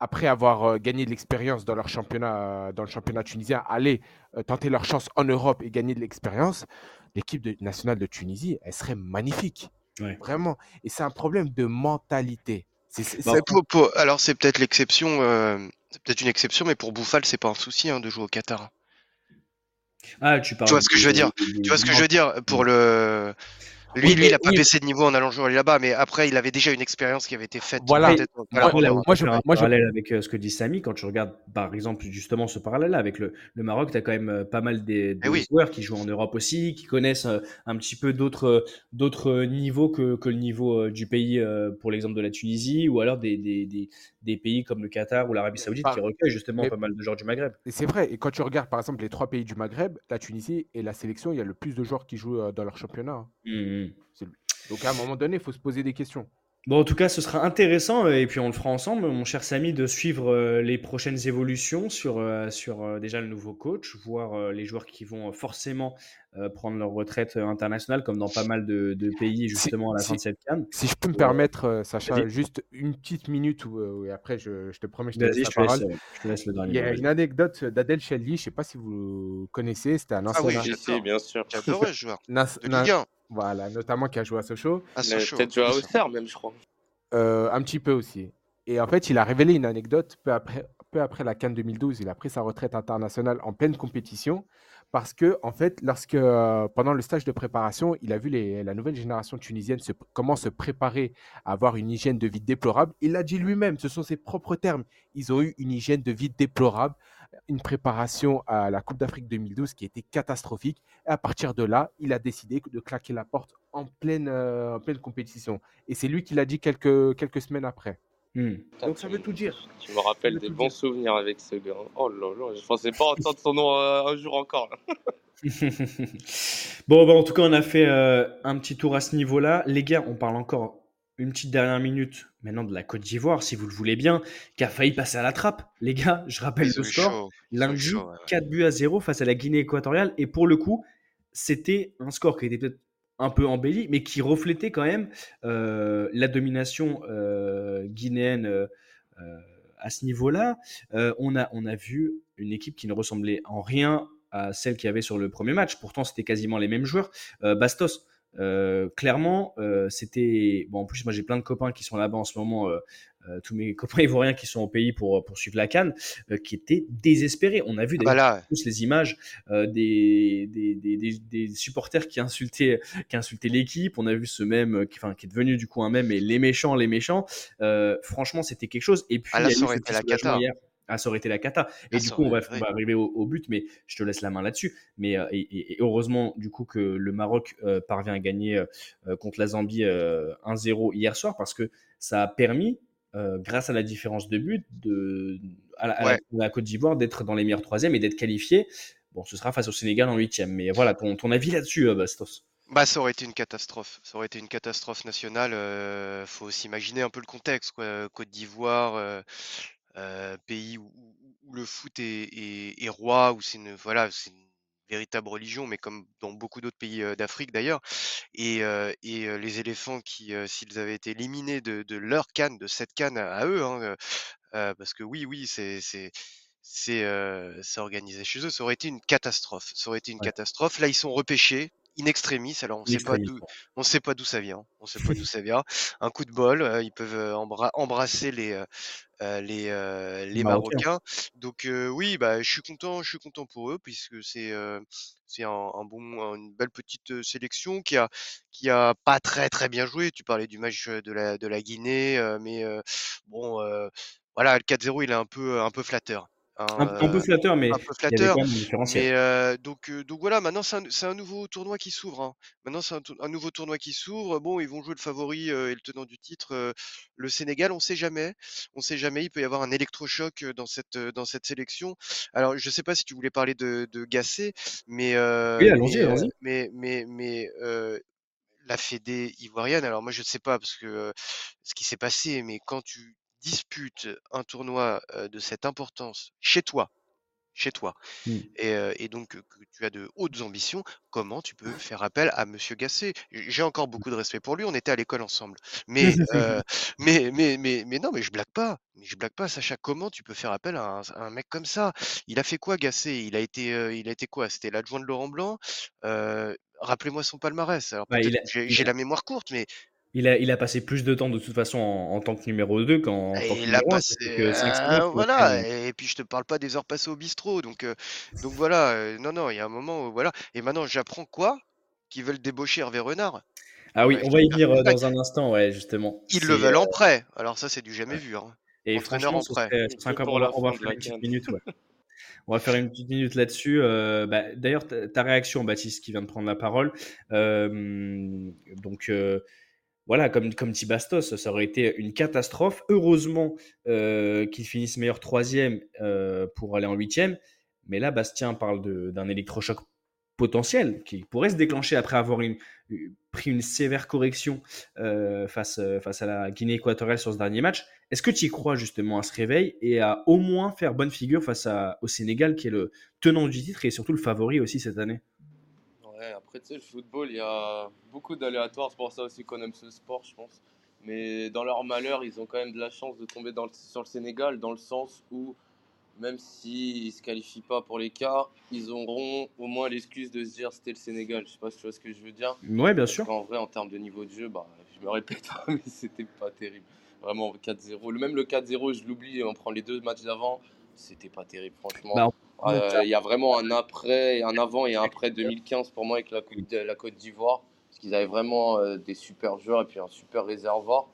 après avoir euh, gagné de l'expérience dans leur championnat, euh, dans le championnat tunisien, aller euh, tenter leur chance en Europe et gagner de l'expérience, l'équipe de- nationale de Tunisie, elle serait magnifique. Ouais. Vraiment. Et c'est un problème de mentalité. C'est- c'est- Bon, Mais pour- pour- alors c'est peut-être l'exception, euh, c'est peut-être une exception, mais pour Bouffal, c'est pas un souci hein, de jouer au Qatar. Ah, tu parles. Tu vois ce que je veux dire Tu vois ce que je veux dire Pour le, Lui, Oui, lui, il a pas oui. baissé de niveau en allant jouer là-bas, mais après, il avait déjà une expérience qui avait été faite. Voilà. peut-être, Moi, là, je- moi, je- parallèle avec euh, ce que dit Samy. Quand tu regardes, par exemple, justement, ce parallèle avec le, le Maroc, tu as quand même euh, pas mal des, des Eh oui. joueurs qui jouent en Europe aussi, qui connaissent euh, un petit peu d'autres euh, d'autres euh, niveaux que, que le niveau euh, du pays, euh, pour l'exemple de la Tunisie, ou alors des, des, des, des pays comme le Qatar ou l'Arabie Saoudite qui recueillent justement mais- pas mal de joueurs du Maghreb. Et c'est vrai, et quand tu regardes par exemple les trois pays du Maghreb, la Tunisie et la sélection, il y a le plus de joueurs qui jouent euh, dans leur championnat. hein. Mhm. Donc à un moment donné, il faut se poser des questions. Bon, en tout cas, ce sera intéressant, euh, et puis on le fera ensemble, mon cher Samy, de suivre euh, les prochaines évolutions sur, euh, sur déjà le nouveau coach, voir les joueurs qui vont forcément euh, prendre leur retraite euh, internationale, comme dans pas mal de, de pays, justement, à la fin de cette canne. Si je peux me permettre, euh, Sacha, juste une petite minute, où, et après je, je te promets, je te laisse je la parole. je te laisse le dernier Il y a une anecdote d'Adel Shelly, je ne sais pas si vous connaissez, c'était un Ah ancien oui, na- Si, j'adore. si, bien sûr. J'adorais joueur. nas- De na- Ligue 1. voilà, notamment qui a joué à Sochaux, Ah, Il a Sochaux. peut-être joué à Oui. Auxerre, même, je crois. euh, un petit peu aussi. Et en fait, il a révélé une anecdote peu après, peu après la Cannes 2012. Il a pris sa retraite internationale en pleine compétition parce que, en fait, lorsque euh, pendant le stage de préparation, il a vu la nouvelle génération tunisienne comment se préparer à avoir une hygiène de vie déplorable. Il l'a dit lui-même, ce sont ses propres termes. Ils ont eu une hygiène de vie déplorable, une préparation à la Coupe d'Afrique 2012 qui était catastrophique. Et à partir de là, il a décidé de claquer la porte en pleine, euh, en pleine compétition. Et c'est lui qui l'a dit quelques semaines après. Hmm. Putain, Donc ça veut tout dire. Tu me rappelles des bons dire. souvenirs avec ce gars. Oh là là, je pensais pas entendre son nom euh, un jour encore. bon, bah, en tout cas, on a fait euh, un petit tour à ce niveau-là. Les gars, on parle encore une petite dernière minute maintenant de la Côte d'Ivoire, si vous le voulez bien, qui a failli passer à la trappe. Les gars, je rappelle le score. Lundi, chaud, ouais, ouais. 4 buts à 0 face à la Guinée équatoriale. Et pour le coup, c'était un score qui était peut-être un peu embelli, mais qui reflétait quand même euh, la domination euh, guinéenne euh, à ce niveau-là. On, a, on a vu une équipe qui ne ressemblait en rien à celle qu'il y avait sur le premier match. Pourtant, c'était quasiment les mêmes joueurs. Bastos, euh, clairement, euh, c'était. Bon, en plus, moi, j'ai plein de copains qui sont là-bas en ce moment. euh, tous mes copains ivoiriens qui sont au pays pour, pour suivre la Cannes, qui étaient désespérés. On a vu d'ailleurs tous les images des, des, des, des- supporters qui insultaient, qui insultaient l'équipe. On a vu ce même, qui, enfin, qui est devenu du coup un même, et les méchants, les méchants. Franchement, c'était quelque chose. Et puis, Ah là, il y a ça eu aurait ce été la cata. hier. Ah, ça aurait été la cata. Et Ah, du coup, on va, on va arriver au, au but, mais je te laisse la main là-dessus. Mais euh, et, et- et heureusement, du coup, que le Maroc euh, parvient à gagner euh, contre la Zambie euh, 1-0 hier soir parce que ça a permis, grâce à la différence de but, de, à, la, à la- Ouais. à la Côte d'Ivoire d'être dans les meilleurs troisièmes et d'être qualifié. Bon, ce sera face au Sénégal en huitième. Mais voilà, ton, ton avis là-dessus, Bastos. Bah, ça aurait été une catastrophe. Ça aurait été une catastrophe nationale. euh, faut s'imaginer un peu le contexte, quoi. Côte d'Ivoire, euh, euh, pays où, où- où le foot est, est- est roi, où c'est une, voilà, c'est une véritable religion, mais comme dans beaucoup d'autres pays euh, d'Afrique d'ailleurs. Et, euh, et les éléphants qui, euh, s'ils avaient été éliminés de, de leur canne, de cette canne à, à eux, hein, euh, parce que oui, oui, c'est, c'est, organisé chez eux, ça aurait été une catastrophe. Ça aurait été une Ouais. catastrophe. Là, ils sont repêchés in extremis. Alors, on In sait pas d'où, on sait pas d'où ça vient. On sait pas d'où ça vient. Un coup de bol, euh, ils peuvent euh, embra- embrasser les, euh, les, euh, les Marocains. Donc oui, bah, je suis content, je suis content pour eux puisque c'est c'est un, un bon, une belle petite sélection qui a qui a pas très très bien joué. Tu parlais du match de la de la Guinée, mais bon, voilà, le 4-0, il est un peu un peu flatteur. Hein, Un, un peu euh, flatteur, mais un peu flatteur. Mais euh, donc, euh, donc voilà, maintenant c'est un, un nouveau tournoi qui s'ouvre. hein. Maintenant c'est un, un nouveau tournoi qui s'ouvre. Bon, ils vont jouer le favori euh, et le tenant du titre, euh, le Sénégal. On sait jamais. On sait jamais. Il peut y avoir un électrochoc euh, dans cette dans cette sélection. Alors, je sais pas si tu voulais parler de, de Gasset, mais euh, Oui, mais, mais mais mais euh, la Fédé ivoirienne. Alors moi je ne sais pas parce que euh, ce qui s'est passé, mais quand tu disputes un tournoi de cette importance chez toi, chez toi Mm. et, et donc que tu as de hautes ambitions, comment tu peux faire appel à Monsieur Gasset? J'ai encore beaucoup de respect pour lui, on était à l'école ensemble. Mais, euh, mais, mais, mais, mais non, mais je blague pas. Mais je blague pas, Sacha. Comment tu peux faire appel à un, à un mec comme ça? Il a fait quoi, Gasset? Il a été, euh, il a été quoi? C'était l'adjoint de Laurent Blanc? Euh, Rappelez-moi son palmarès. Alors Bah, j'ai il j'ai a- la mémoire courte, mais Il a, il a passé plus de temps de toute façon en, en tant que numéro 2 qu'en en tant que il a numéro 1. passé. que euh, le voilà. Et puis je te parle pas des heures passées au bistrot. Donc, euh, donc voilà. euh, non, non. Il y a un moment où voilà. Et maintenant, j'apprends quoi? Qu'ils veulent débaucher Hervé Renard. Ah oui, Ouais, on va y venir euh, dans un instant, ouais, justement. Ils le veulent en prêt. Alors ça, c'est du jamais vu. hein. Et Entraîneur franchement, en prêt. On va, on faire une petite minute, ouais. On va faire une petite minute là-dessus. Euh, bah, D'ailleurs, ta, ta réaction, Baptiste, qui vient de prendre la parole. Euh, donc, euh, voilà, comme, comme dit Bastos, ça aurait été une catastrophe. Heureusement euh, qu'ils finissent meilleur troisième euh, pour aller en huitième. Mais là, Bastien parle d'un électrochoc potentiel qui pourrait se déclencher après avoir une- eu- pris une sévère correction euh, face, euh, face à la Guinée équatoriale sur ce dernier match. Est-ce que tu y crois justement à ce réveil et à au moins faire bonne figure face au Sénégal qui est le tenant du titre et surtout le favori aussi cette année? Ouais, après, tu sais, le football, il y a beaucoup d'aléatoires. C'est pour ça aussi qu'on aime ce sport, je pense. Mais dans leur malheur, ils ont quand même de la chance de tomber dans le- sur le Sénégal, dans le sens où, même s'ils ne se qualifient pas pour les quarts, ils auront au moins l'excuse de se dire c'était le Sénégal. Je sais pas si tu vois ce que je veux dire. Ouais, bien Parce sûr. qu'en vrai, en termes de niveau de jeu, bah, je me répète, mais c'était pas terrible. Vraiment, 4-0. Le- Même le 4-0, je l'oublie, on prend les deux matchs d'avant, c'était pas terrible, franchement. Bah, Il y a vraiment un après, un avant et un après 2015 pour moi avec la, Côte- la Côte d'Ivoire. Parce qu'ils avaient vraiment euh, des super joueurs et puis un super réservoir.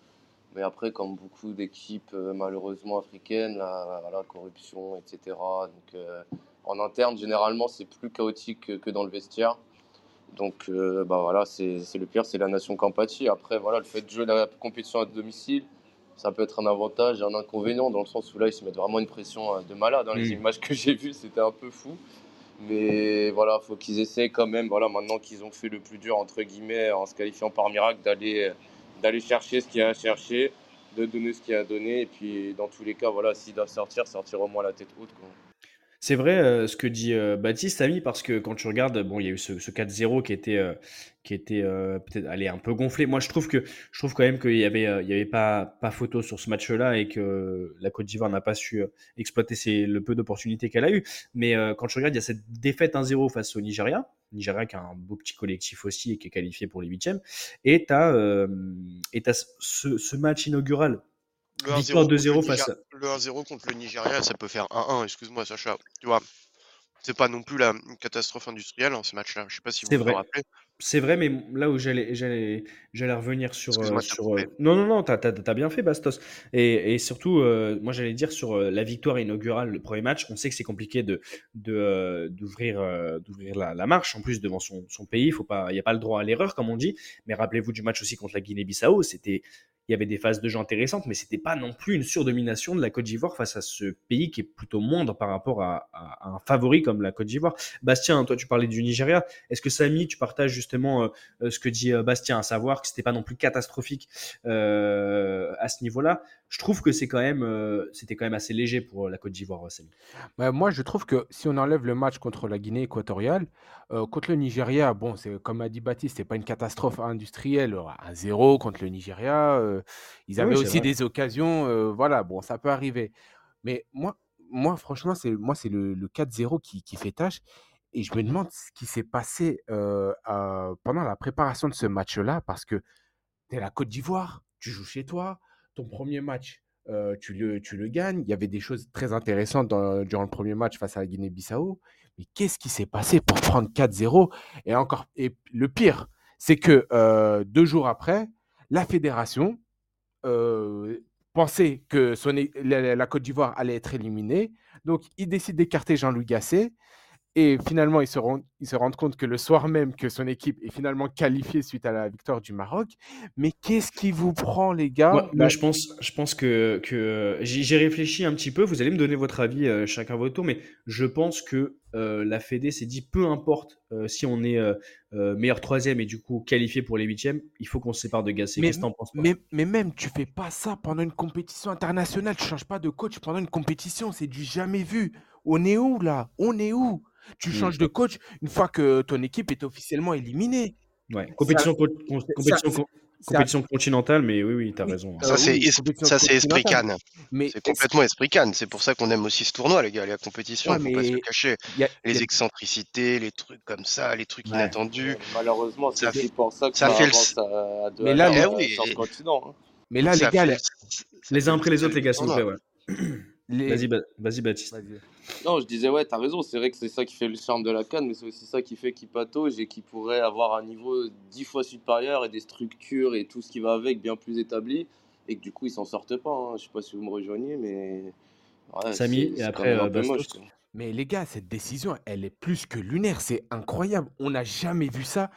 Mais après, comme beaucoup d'équipes euh, malheureusement africaines, la, la corruption, etc. Donc euh, en interne, généralement, c'est plus chaotique que, que dans le vestiaire. Donc euh, bah voilà, c'est le pire, c'est la nation Campati. Après, voilà, le fait de jouer la compétition à domicile, ça peut être un avantage et un inconvénient dans le sens où là, ils se mettent vraiment une pression euh, de malade. Dans les Mm. images que j'ai vues, c'était un peu fou. Mais voilà, faut qu'ils essayent quand même, voilà, maintenant qu'ils ont fait le plus dur, entre guillemets, en se qualifiant par miracle, d'aller d'aller chercher ce qu'il y a à chercher, de donner ce qu'il y a à donner. Et puis, dans tous les cas, voilà, s'ils doivent sortir, sortir au moins la tête haute. Quoi. C'est vrai euh, ce que dit euh, Baptiste, Ami, parce que quand tu regardes, bon, il y a eu ce, ce 4-0 qui était, euh, qui était peut-être un peu gonflé. Moi, je trouve que je trouve quand même qu'il y avait, y avait pas, photo sur ce match-là et que la Côte d'Ivoire n'a pas su exploiter le peu d'opportunités qu'elle a eu. Mais quand tu regardes, il y a cette défaite 1-0 face au Nigeria. Nigeria qui a un beau petit collectif aussi et qui est qualifié pour les huitièmes. Et tu as, ce match inaugural Le 1-0 Victoire contre le 2-0 Niger- face à- Le 1-0 contre le Nigeria, ça peut faire 1-1, excuse-moi Sacha. Tu vois, c'est pas non plus la catastrophe industrielle hein, ce match-là. Je sais pas si vous vous en rappelez. C'est vrai, mais là où j'allais, j'allais, j'allais revenir sur, euh, sur euh, non, non, non, t'as, bien fait, Bastos. Et, et surtout, euh, moi, j'allais dire sur la victoire inaugurale, le premier match. On sait que c'est compliqué de, d'ouvrir, d'ouvrir la, la marche. En plus, devant son, son pays, il faut pas, il n'y a pas le droit à l'erreur, comme on dit. Mais rappelez-vous du match aussi contre la Guinée-Bissau. C'était, il y avait des phases de jeu intéressantes, mais c'était pas non plus une surdomination de la Côte d'Ivoire face à ce pays qui est plutôt moindre par rapport à, un favori comme la Côte d'Ivoire. Bastien, toi, tu parlais du Nigeria. Est-ce que Samy, tu partages justement euh, euh, ce que dit euh, Bastien, à savoir que c'était pas non plus catastrophique à ce niveau-là? Je trouve que c'est quand même, euh, c'était quand même assez léger pour euh, la Côte d'Ivoire, euh. Bah, moi, je trouve que si on enlève le match contre la Guinée équatoriale, euh, contre le Nigeria, bon, c'est comme a dit Baptiste, c'est pas une catastrophe industrielle. Un 0 contre le Nigeria, euh, ils Oui, avaient aussi vrai. des occasions, voilà, bon, ça peut arriver. Mais moi, moi franchement, c'est moi, c'est le, le 4-0 qui, qui fait tâche. Et je me demande ce qui s'est passé à- pendant la préparation de ce match-là, parce que tu es la Côte d'Ivoire, tu joues chez toi, ton premier match, euh, tu, le, tu le gagnes. Il y avait des choses très intéressantes dans- durant le premier match face à la Guinée-Bissau. Mais qu'est-ce qui s'est passé pour prendre 4-0 Et encore, et le pire, c'est que euh, deux jours après, la fédération euh, pensait que son la, la Côte d'Ivoire allait être éliminée. Donc, il décide d'écarter Jean-Louis Gasset. Et finalement, ils se, rendent, ils se rendent compte que le soir même que son équipe est finalement qualifiée suite à la victoire du Maroc. Mais qu'est-ce qui vous prend, les gars? Là, je pense, je pense que, que j'ai réfléchi un petit peu. Vous allez me donner votre avis euh, chacun votre tour, mais je pense que euh, la Fédé s'est dit peu importe euh, si on est meilleur troisième et du coup qualifié pour les huitièmes, il faut qu'on se sépare de Gasset. Mais- mais, mais même, tu fais pas ça pendant une compétition internationale. Tu changes pas de coach pendant une compétition. C'est du jamais vu. On est où, là? On est où? Tu Mm. changes de coach une fois que ton équipe est officiellement éliminée. Ouais, compétition, co- con- compétition, ça- co- compétition continentale, mais oui, oui, t'as Oui. raison. hein. Ça, c'est oui, es- compétition ça, c'est esprit. Cannes. C'est complètement esprit Cannes. C'est pour ça qu'on aime aussi ce tournoi, les gars, la compétition. Ouais, faut pas se le cacher. il a- il Les a- excentricités, les trucs comme ça, les trucs Ouais. inattendus. Ouais, malheureusement, c'est Ça aussi fait- pour ça que ça fait le- avance à, à deux Mais là, les- continent. mais là, les gars, les- uns après les autres, les gars, plaît. tournoi. Ouais. Les- Vas-y, Ba- vas-y, Baptiste. Non, je disais, ouais, t'as raison. C'est vrai que c'est ça qui fait le charme de la canne, mais c'est aussi ça qui fait qu'il patauge et qui pourrait avoir un niveau dix fois supérieur et des structures et tout ce qui va avec bien plus établi. Et que du coup, ils s'en sortent pas. hein. Je sais pas si vous me rejoignez, mais. ouais, Samy, c'est- et après, euh, Bastos. Mais les gars, cette décision, elle est plus que lunaire. C'est incroyable. On n'a jamais vu ça.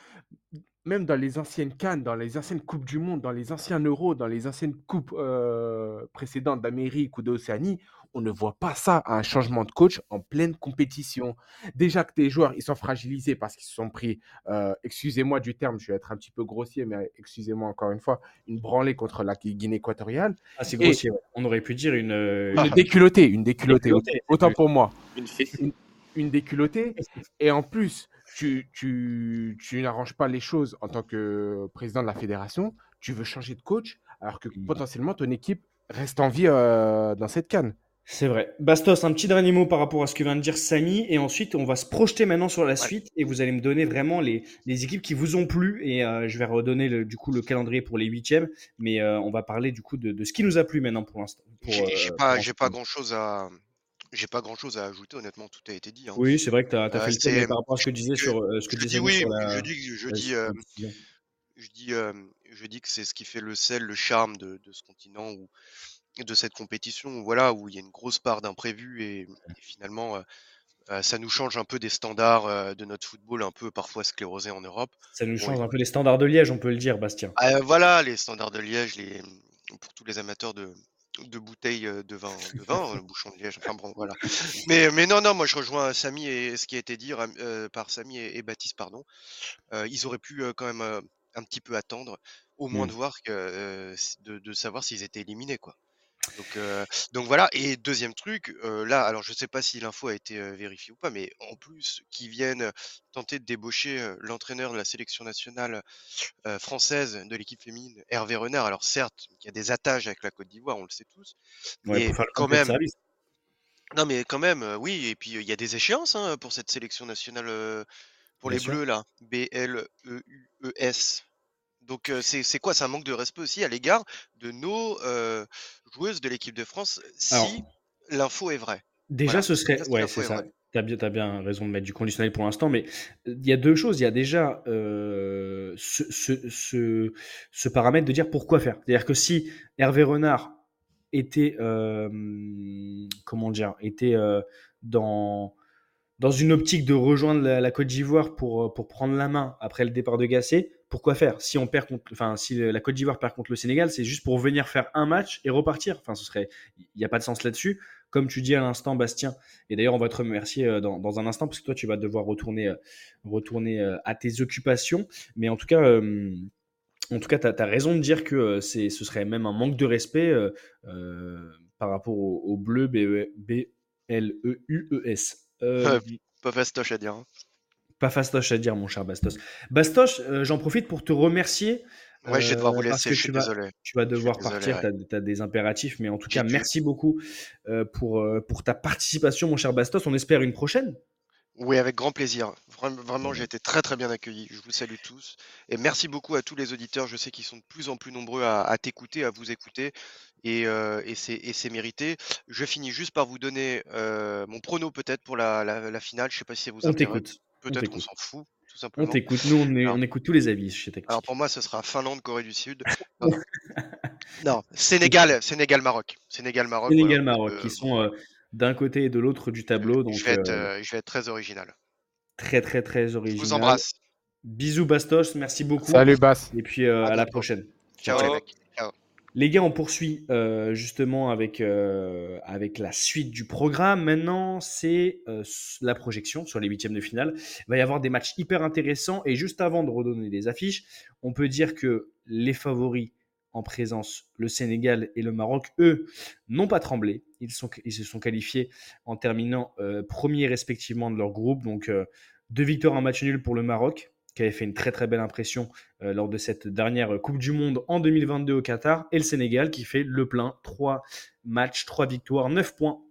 Même dans les anciennes Cannes, dans les anciennes Coupes du Monde, dans les anciens Euros, dans les anciennes Coupes euh, précédentes d'Amérique ou d'Océanie, on ne voit pas ça, un changement de coach en pleine compétition. Déjà que tes joueurs, ils sont fragilisés parce qu'ils se sont pris, euh, excusez-moi du terme, je vais être un petit peu grossier, mais excusez-moi encore une fois, une branlée contre la Guinée équatoriale. Ah, c'est grossier. ouais. On aurait pu dire une. euh, Une déculottée, une déculottée, autant plus. pour moi Une fessée. une déculottée. Et en plus, tu, tu, tu n'arranges pas les choses en tant que président de la fédération. Tu veux changer de coach alors que Mm. potentiellement ton équipe reste en vie euh, dans cette canne. C'est vrai. Bastos, un petit dernier mot par rapport à ce que vient de dire Samy. Et ensuite, on va se projeter maintenant sur la suite. Et vous allez me donner vraiment les, les équipes qui vous ont plu. Et euh, je vais redonner le- du coup le calendrier pour les huitièmes. Mais euh, on va parler du coup de, de ce qui nous a plu maintenant pour l'instant. J'ai euh, pas, grand chose à, j'ai pas grand chose à ajouter. Honnêtement, tout a été dit. hein. Oui, c'est vrai que tu as, fait le mais c'est- par rapport à ce que tu disais sur, ce que Je disait dis Samy oui, la. je dis, je la- dis, la décision. je dis, je dis que c'est ce qui fait le sel, le charme de, de ce continent ou de cette compétition, où, voilà, où il y a une grosse part d'imprévu et, et finalement, euh, euh, ça nous change un peu des standards euh, de notre football, un peu parfois sclérosé en Europe. Ça nous change un peu les standards de Liège, on peut le dire, Bastien. Ah, euh, voilà, les standards de Liège, les, pour tous les amateurs de, de bouteilles de vin, de vin, le bouchon de Liège, enfin bon, voilà. Mais, mais non, non, moi je rejoins Samy et ce qui a été dit euh, par Samy et, et Baptiste, pardon. Euh, ils auraient pu quand même un petit peu attendre, au moins Mm. de voir que, s- de, de savoir s'ils étaient éliminés, quoi. Donc, euh, donc voilà. Et deuxième truc, euh, là, alors je sais pas si l'info a été euh, vérifiée ou pas, mais en plus qu'ils viennent tenter de débaucher l'entraîneur de la sélection nationale française de l'équipe féminine, Hervé Renard. Alors certes, il y a des attaches avec la Côte d'Ivoire, on le sait tous, Ouais, mais quand même, non mais quand même, oui. Et puis il y a des échéances hein, pour cette sélection nationale pour Bien les sûr. Bleus là, B L E U E S. Donc c'est quoi? C'est un manque de respect aussi à l'égard de nos joueuses de l'équipe de France si l'info est vraie. Déjà, Voilà. ce serait. Ouais, c'est est ça. Tu as bien, raison de mettre du conditionnel pour l'instant, mais il y a deux choses. Il y a déjà euh, ce, ce- ce- ce paramètre de dire pourquoi faire. C'est-à-dire que si Hervé Renard était, euh, comment dire, était euh, dans, dans une optique de rejoindre la, la Côte d'Ivoire pour, pour prendre la main après le départ de Gassé, pourquoi faire? Si on perd contre, enfin, si la Côte d'Ivoire perd contre le Sénégal, c'est juste pour venir faire un match et repartir. Enfin, ce serait, il n'y a pas de sens là-dessus. Comme tu dis à l'instant, Bastien, et d'ailleurs, on va te remercier euh, dans, dans un instant parce que toi, tu vas devoir retourner, euh, retourner euh, à tes occupations. Mais en tout cas, euh, en tout cas, tu as, raison de dire que c'est, ce serait même un manque de respect euh, euh, par rapport au, au bleu B-L-E-U-E-S. Euh, Ouais, pas fastoche à dire. hein. Pas fastoche à dire, mon cher Bastos. Bastos, euh, j'en profite pour te remercier. Ouais, je vais devoir vous euh, parce laisser, je suis tu vas, désolé. tu vas devoir désolé, partir, ouais. tu as, des impératifs, mais en tout cas, dû. merci beaucoup euh, pour, euh, pour ta participation, mon cher Bastos. On espère une prochaine. Oui, avec grand plaisir. Vraiment, j'ai été très très bien accueilli. Je vous salue tous. Et merci beaucoup à tous les auditeurs. Je sais qu'ils sont de plus en plus nombreux à, à t'écouter, à vous écouter. Et, euh, et c'est mérité. Je finis juste par vous donner euh, mon prono peut-être pour la, la, la finale. Je sais pas si ça vous On t'écoute. On Peut-être qu'on t'écoute. s'en fout, tout On simplement. t'écoute. Nous, on, est- Alors, on écoute tous les avis chez Tactique. alors pour moi, ce sera Finlande, Corée du Sud. Non, non, Sénégal, Sénégal, Maroc. Sénégal, Maroc. Sénégal, Maroc, Euh, qui sont euh, d'un côté et de l'autre du tableau. Donc, je vais être, euh, euh, je vais être très original. très, très, très Je original. vous embrasse. Bisous, Bastos. Merci beaucoup. Salut Bass. Et puis, euh, À à la prochaine. Ciao, Ciao. les mecs. Les gars, on poursuit euh, justement avec, euh, avec la suite du programme. Maintenant, c'est euh, la projection sur les huitièmes de finale. Il va y avoir des matchs hyper intéressants. Et juste avant de redonner les affiches, on peut dire que les favoris en présence, le Sénégal et le Maroc, eux, n'ont pas tremblé. Ils, se sont qualifiés en terminant premiers respectivement de leur groupe. Donc, deux victoires, un match nul pour le Maroc, qui avait fait une très très belle impression euh, lors de cette dernière Coupe du Monde en 2022 au Qatar, et le Sénégal qui fait le plein, 3 matchs, 3 victoires, 9 points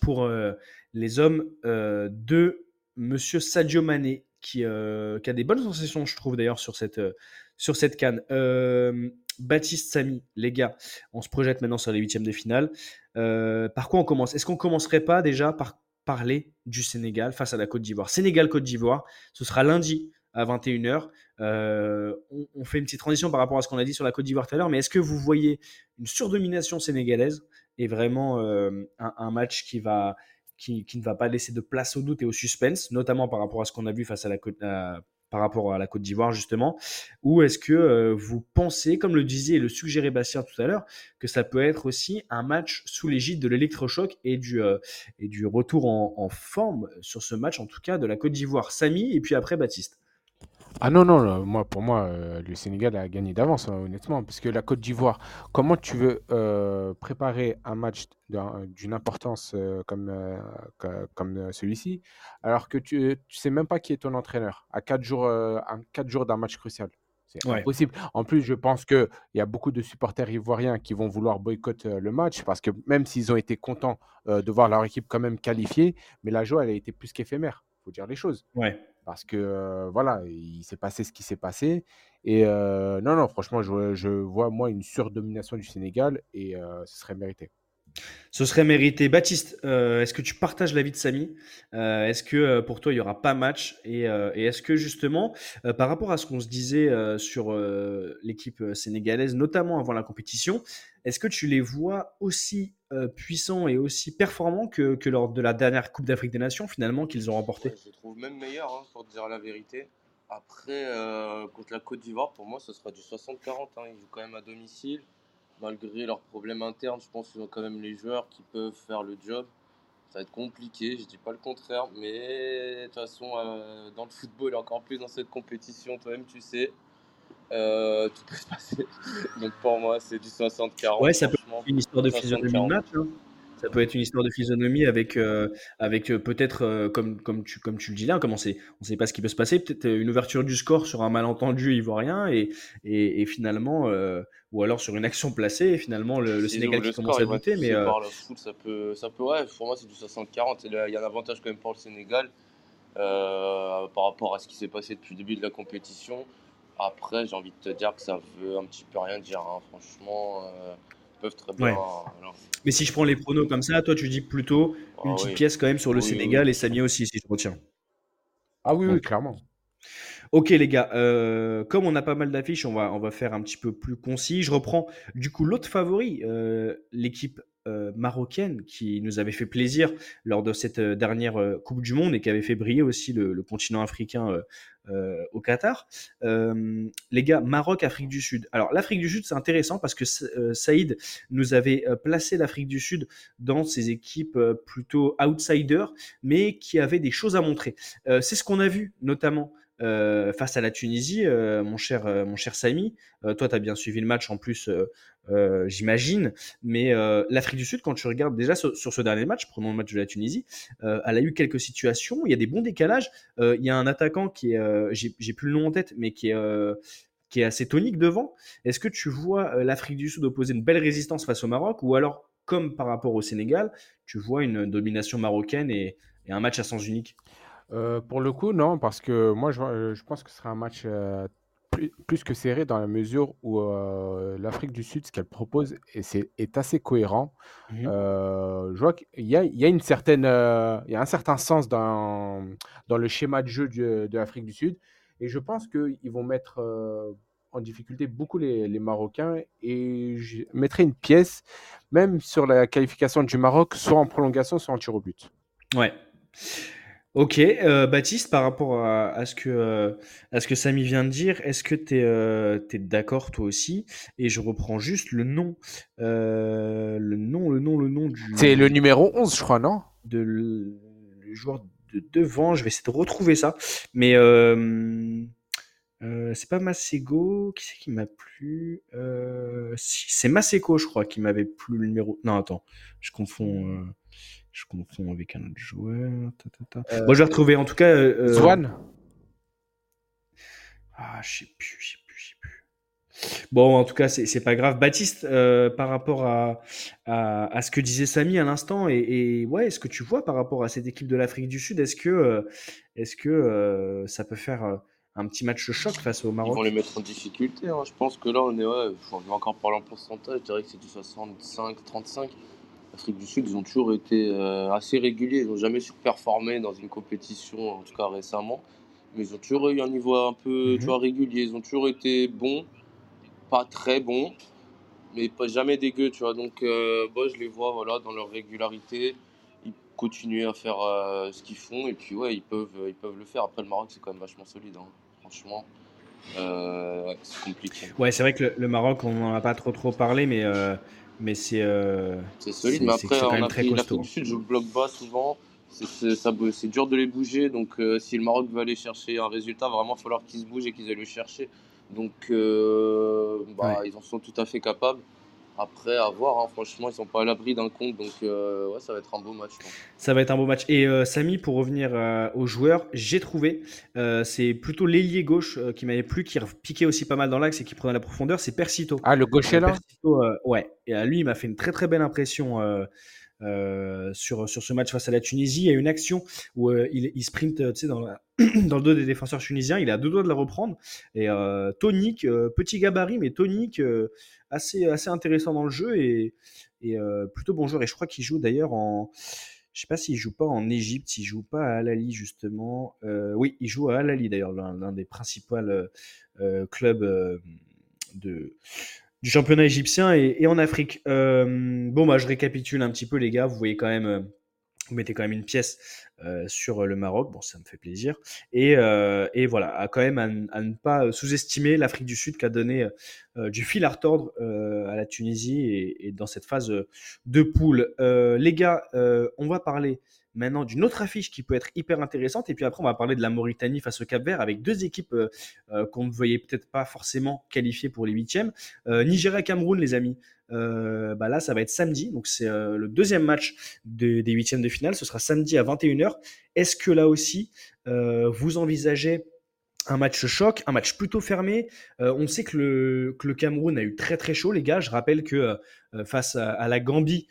pour euh, les hommes euh, de Monsieur Sadio Mané, qui, euh, a des bonnes sensations, je trouve d'ailleurs, sur cette, euh, sur cette canne. Euh, Baptiste, Samy, les gars, on se projette maintenant sur les huitièmes de finale. Euh, par quoi on commence? Est-ce qu'on commencerait pas déjà par parler du Sénégal face à la Côte d'Ivoire? Sénégal-Côte d'Ivoire, ce sera lundi à 21h. Euh, on, fait une petite transition par rapport à ce qu'on a dit sur la Côte d'Ivoire tout à l'heure, mais est-ce que vous voyez une surdomination sénégalaise et vraiment euh, un, match qui, va, qui, ne va pas laisser de place au doute et au suspense, notamment par rapport à ce qu'on a vu face à la Côte, par rapport à la Côte d'Ivoire justement? Ou est-ce que euh, vous pensez, comme le disait et le suggérait Bastien tout à l'heure, que ça peut être aussi un match sous l'égide de l'électrochoc et, du et du retour en, en, forme sur ce match, en tout cas de la Côte d'Ivoire? Samy et puis après Baptiste ah non, non, moi, pour moi, euh, le Sénégal a gagné d'avance, hein, honnêtement, parce que la Côte d'Ivoire, comment tu veux euh, préparer un match d'une importance euh, comme, comme celui-ci, alors que tu ne sais même pas qui est ton entraîneur à 4 jours, à quatre jours d'un match crucial? C'est Ouais. impossible. En plus, je pense qu'il y a beaucoup de supporters ivoiriens qui vont vouloir boycotter le match parce que même s'ils ont été contents de voir leur équipe quand même qualifiée, mais la joie, elle a été plus qu'éphémère. Il faut dire les choses. Ouais. Parce que voilà, il s'est passé ce qui s'est passé. Et non, non, franchement, je, vois moi une surdomination du Sénégal et ce serait mérité. Ce serait mérité. Baptiste, est-ce que tu partages l'avis de Samy? Est-ce que pour toi, il n'y aura pas match et est-ce que justement, par rapport à ce qu'on se disait sur l'équipe sénégalaise, notamment avant la compétition, est-ce que tu les vois aussi puissants et aussi performants que, lors de la dernière Coupe d'Afrique des Nations, finalement, qu'ils ont remporté Je les trouve même meilleurs, hein, pour dire la vérité. Après, contre la Côte d'Ivoire, pour moi, ce sera du 60-40. Hein. Ils jouent quand même à domicile malgré leurs problèmes internes, je pense qu'ils ont quand même les joueurs qui peuvent faire le job. Ça va être compliqué, je dis pas le contraire, mais de toute façon, euh, dans le football, et encore plus dans cette compétition, toi-même tu sais, euh, tout peut se passer. Donc pour moi, c'est du 60-40. Ouais, ça peut être une histoire de physionomie de match. Hein. Ça peut être une histoire de physionomie avec, euh, avec euh, peut-être, euh, comme, comme, tu, comme tu le dis là, comme on sait, on sait pas ce qui peut se passer, peut-être une ouverture du score sur un malentendu ivoirien et, et, et finalement, euh, ou alors sur une action placée, et finalement le, le Sénégal qui commence à douter. Mais par le foot, ça peut, ça peut, ouais, pour moi c'est du 60-40. Il y a un avantage quand même pour le Sénégal par rapport à ce qui s'est passé depuis le début de la compétition. Après, j'ai envie de te dire que ça veut un petit peu rien dire, hein. franchement peuvent très bien. Ouais. Mais si je prends les pronos comme ça, toi tu dis plutôt une Ah petite oui. pièce quand même sur le Oui, Sénégal oui. et Samy aussi, si je retiens. Ah oui, oui, clairement. Ok les gars, euh, comme on a pas mal d'affiches, on va, on va faire un petit peu plus concis. Je reprends du coup l'autre favori, euh, l'équipe euh, marocaine qui nous avait fait plaisir lors de cette euh, dernière euh, Coupe du Monde et qui avait fait briller aussi le, le continent africain au Qatar. Les gars, Maroc, Afrique du Sud. Alors l'Afrique du Sud, c'est intéressant parce que Saïd nous avait placé l'Afrique du Sud dans ses équipes plutôt outsiders, mais qui avaient des choses à montrer. C'est ce qu'on a vu notamment face à la Tunisie, mon cher, Samy. Toi, tu as bien suivi le match en plus, j'imagine. Mais l'Afrique du Sud, quand tu regardes déjà sur, ce dernier match, prenons le match de la Tunisie, elle a eu quelques situations. Il y a des bons décalages. Il y a un attaquant qui est, j'ai plus le nom en tête, mais qui est, assez tonique devant. Est-ce que tu vois l'Afrique du Sud opposer une belle résistance face au Maroc ou alors, comme par rapport au Sénégal, tu vois une domination marocaine et un match à sens unique? Euh, pour le coup, non, parce que moi, je, je pense que ce sera un match euh, plus, plus que serré dans la mesure où euh, l'Afrique du Sud, ce qu'elle propose, est assez cohérent. Mhm. Euh, je vois qu'il y a, il y a une certaine, euh, il y a un certain sens dans, dans le schéma de jeu du- de l'Afrique du Sud. Et je pense qu'ils vont mettre euh, en difficulté beaucoup les, les Marocains. Et je mettrai une pièce, même sur la qualification du Maroc, soit en prolongation, soit en tir au but. Ouais. Ok, euh, Baptiste, par rapport à, à ce que, euh, à ce que Samy vient de dire, est-ce que tu es, d'accord toi aussi? Et je reprends juste le nom, euh, le nom, le nom, le nom du, C'est le numéro 11, je crois, non? de le joueur de devant. Je vais essayer de retrouver ça. Mais euh, euh, c'est pas Masego. Qui c'est qui m'a plu? Euh, si, C'est Maseko, je crois, qui m'avait plu le numéro. Non, attends, je confonds. Euh, je confonds avec un autre joueur. Ta, ta, ta. Moi, je vais retrouver. En tout cas, euh, Zwan? ah, je sais plus, je sais plus, je sais plus. Bon, en tout cas, c'est c'est pas grave. Baptiste, euh, par rapport à, à, à ce que disait Samy à l'instant, et, et ouais, est-ce que tu vois par rapport à cette équipe de l'Afrique du Sud, est-ce que, euh, est-ce que euh, ça peut faire euh, un petit match choc face au Ils Maroc vont les mettre en difficulté. hein. Je pense que là, on est, ouais, on va encore parler en pourcentage. Je dirais que c'est du 65-35. L'Afrique du Sud, ils ont toujours été euh, assez réguliers. Ils n'ont jamais surperformé dans une compétition, en tout cas récemment. Mais ils ont toujours eu un niveau un peu Mhm. tu vois, régulier. Ils ont toujours été bons, pas très bons, mais pas jamais dégueux. Tu vois. Donc, euh, je les vois voilà, dans leur régularité. Ils continuent à faire euh, ce qu'ils font. Et puis, ouais, ils peuvent, ils peuvent le faire. Après, le Maroc, c'est quand même vachement solide. hein. Franchement, euh, ouais, c'est compliqué. Ouais, c'est vrai que le, le Maroc, on n'en a pas trop trop parlé, mais, mais c'est. euh, C'est solide, mais après, c'est quand même l'Afrique du Sud joue bloc bas souvent. C'est dur de les bouger. Donc, euh, si le Maroc veut aller chercher un résultat, vraiment, il va falloir qu'ils se bougent et qu'ils aillent le chercher. Donc, euh, bah, ils en sont tout à fait capables. Après, à voir, hein, franchement, ils sont pas à l'abri d'un compte. Donc, euh, ouais, ça va être un beau match. je pense. Ça va être un beau match. Et euh, Samy, pour revenir euh, aux joueurs, j'ai trouvé, euh, c'est plutôt l'ailier gauche euh, qui m'avait plu, qui piquait aussi pas mal dans l'axe et qui prenait la profondeur, c'est Persito. Ah, le gaucher là Persito, euh, ouais. Et à lui, il m'a fait une très très belle impression euh, sur, sur ce match face à la Tunisie. Il y a une action où euh, il, il sprint euh, dans, dans le dos des défenseurs tunisiens. Il à deux doigts de la reprendre. Et euh, tonique, petit gabarit, mais tonique, assez, assez intéressant dans le jeu et, et plutôt bon joueur. Et je crois qu'il joue d'ailleurs en. Je sais pas s'il joue pas en Égypte, s'il joue pas à Al Ahly justement. Oui, il joue à Al Ahly d'ailleurs, l'un des principaux clubs de, du championnat égyptien et, en Afrique. Euh, bon, bah, je récapitule un petit peu, les gars. Vous voyez quand même, euh, vous mettez quand même une pièce euh, sur le Maroc. Bon, ça me fait plaisir. Et, et voilà, à quand même à, ne pas sous-estimer l'Afrique du Sud qui a donné du fil à retordre à la Tunisie et, et dans cette phase de poule. Les gars, on va parler maintenant d'une autre affiche qui peut être hyper intéressante. Et puis après, on va parler de la Mauritanie face au Cap Vert avec deux équipes euh, euh, qu'on ne voyait peut-être pas forcément qualifiées pour les huitièmes. Euh, Nigeria-Cameroun, les amis. Euh, bah là, ça va être samedi. Donc, c'est le deuxième match de- des huitièmes de finale. Ce sera samedi à 21h. Est-ce que là aussi, vous envisagez un match choc, un match plutôt fermé? On sait que le, Cameroun a eu très très chaud, les gars. Je rappelle que face à, la Gambie,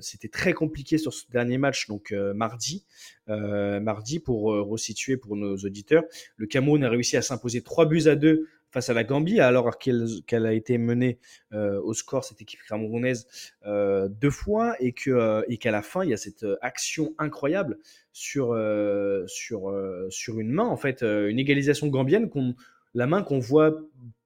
c'était très compliqué sur ce dernier match, donc euh, mardi. Euh, mardi, pour euh, resituer pour nos auditeurs, le Cameroun a réussi à s'imposer 3 buts à 2 face à la Gambie, alors qu'elle a été menée euh, au score, cette équipe camerounaise, euh, deux fois, et euh, qu'à la fin, il y a cette euh, action incroyable sur, euh, sur, euh, une main, en fait, euh, une égalisation gambienne, qu'on, la main qu'on voit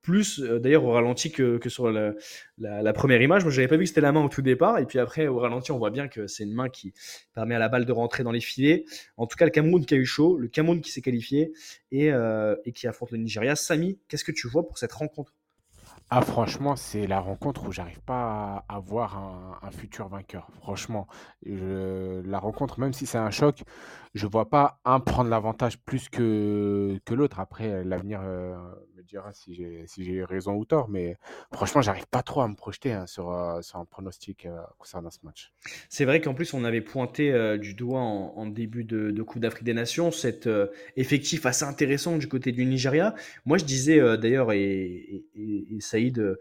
plus euh, d'ailleurs au ralenti que, sur la, première image. Moi, je n'avais pas vu que c'était la main au tout départ, et puis après, au ralenti, on voit bien que c'est une main qui permet à la balle de rentrer dans les filets. En tout cas, le Cameroun qui a eu chaud, le Cameroun qui s'est qualifié et, euh, et qui affronte le Nigeria. Samy, qu'est-ce que tu vois pour cette rencontre? Ah, franchement, c'est la rencontre où j'arrive pas à, voir un, futur vainqueur. Franchement, Je- la rencontre, même si c'est un choc, je vois pas un prendre l'avantage plus que, que l'autre. Après, l'avenir euh, me dira si j'ai si j'ai raison ou tort, mais franchement, j'arrive pas trop à me projeter hein, sur, euh, sur un pronostic euh, concernant ce match. C'est vrai qu'en plus, on avait pointé du doigt en, début de, Coupe d'Afrique des Nations cet effectif assez intéressant du côté du Nigeria. Moi, je disais d'ailleurs, et, et, et- et Saïd euh,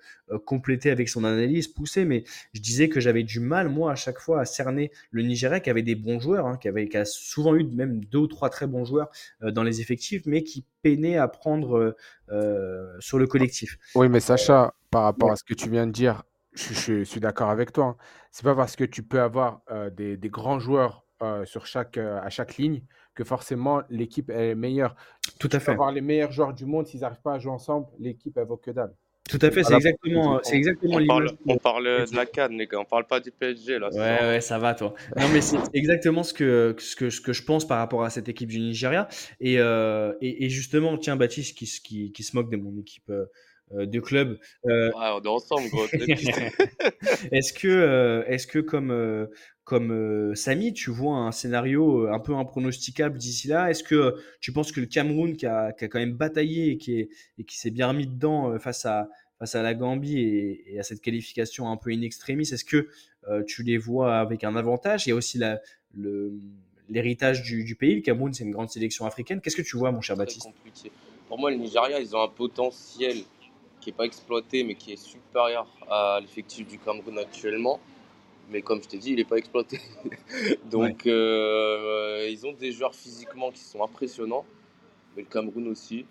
complétait avec son analyse poussée, mais je disais que j'avais du mal, moi, à chaque fois, à cerner le Nigeria qui avait des bons joueurs, hein, qui, avait, qui a souvent eu même deux ou trois très bons joueurs euh, dans les effectifs, mais qui peinaient à prendre euh, euh, sur le collectif. Oui, mais Sacha, par rapport Ouais. à ce que tu viens de dire, je, je suis d'accord avec toi. hein. C'est pas parce que tu peux avoir euh, des, des grands joueurs euh, sur chaque, euh, à chaque ligne que forcément l'équipe est meilleure. Tout Tu à peux fait. avoir les meilleurs joueurs du monde, s'ils n'arrivent pas à jouer ensemble, l'équipe elle vaut que dalle. Tout à fait, c'est exactement, c'est exactement On parle, l'image. on parle de la canne, les gars. On parle pas du PSG, là. Ouais, ça. ouais, ça va, toi. Non, mais c'est exactement ce que, ce, que, ce que je pense par rapport à cette équipe du Nigeria. Et, euh, et, et justement, tiens, Baptiste, qui, se- qui, qui se moque de mon équipe euh, de club, euh, on est ensemble, gros. est-ce que, euh, est-ce que comme, euh, comme euh, Samy, tu vois un scénario euh, un peu impronosticable d'ici là Est-ce que euh, tu penses que le Cameroun, qui a, qui a quand même bataillé et qui, est, et qui s'est bien remis dedans euh, face à, face à la Gambie et, et à cette qualification un peu in extremis, est-ce que euh, tu les vois avec un avantage? Il y a aussi la, le, l'héritage du, du pays. Le Cameroun, c'est une grande sélection africaine. Qu'est-ce que tu vois, mon cher Baptiste? compliqué. Pour moi, le Nigeria, ils ont un potentiel qui n'est pas exploité, mais qui est supérieur à l'effectif du Cameroun actuellement. Mais comme je t'ai dit, il n'est pas exploité. Donc, euh, ils ont des joueurs physiquement qui sont impressionnants. mais le Cameroun aussi.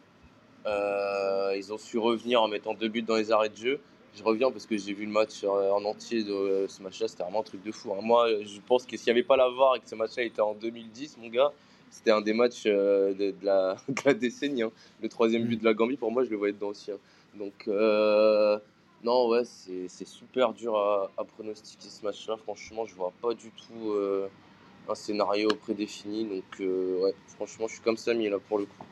Euh, ils ont su revenir en mettant deux buts dans les arrêts de jeu. Je reviens parce que j'ai vu le match euh, en entier de ce match-là, c'était vraiment un truc de fou. hein. Moi, je pense que s'il n'y avait pas la VAR et que ce match-là était en 2010, mon gars, c'était un des matchs de, de la, de la décennie. hein. Le troisième but de la Gambie, pour moi, je le voyais dedans aussi. hein. Donc, euh, non, ouais, c'est super dur à, à pronostiquer ce match-là. Franchement, je vois pas du tout euh, un scénario prédéfini. Donc, euh, ouais, franchement, je suis comme Samy là pour le coup.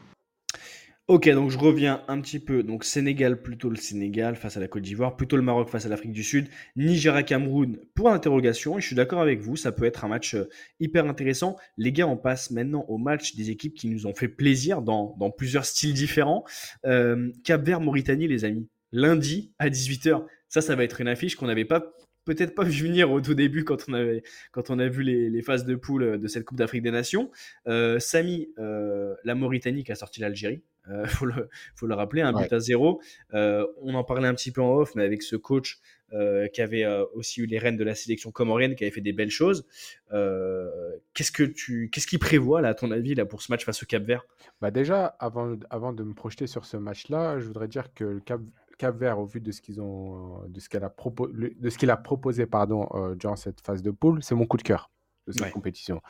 Ok, donc je reviens un petit peu. Donc Sénégal, plutôt le Sénégal face à la Côte d'Ivoire, plutôt le Maroc face à l'Afrique du Sud, Nigeria-Cameroun pour l'interrogation. Et je suis d'accord avec vous, ça peut être un match euh, hyper intéressant. Les gars, on passe maintenant au match des équipes qui nous ont fait plaisir dans, dans plusieurs styles différents. Euh, Cap-Vert-Mauritanie, les amis. Lundi à 18h. Ça, ça va être une affiche qu'on n'avait pas peut-être pas vu venir au tout début quand on, avait, quand on a vu les, les phases de poule de cette Coupe d'Afrique des Nations. Euh, Samy, euh, la Mauritanie qui a sorti l'Algérie, euh, faut, le, faut le rappeler, un but à zéro. Euh, on en parlait un petit peu en off, mais avec ce coach euh, qui avait euh, aussi eu les rênes de la sélection comorienne, qui avait fait des belles choses. Euh, qu'est-ce que tu, qu'est-ce qu'il prévoit là, à ton avis, là, pour ce match face au Cap Vert? Bah déjà, avant, avant de me projeter sur ce match-là, je voudrais dire que le Cap, Cap Vert, au vu de ce qu'ils ont, de ce qu'elle a, propo- le- de ce qu'il a proposé pardon, euh, durant cette phase de poule, c'est mon coup de cœur de cette Ouais. compétition.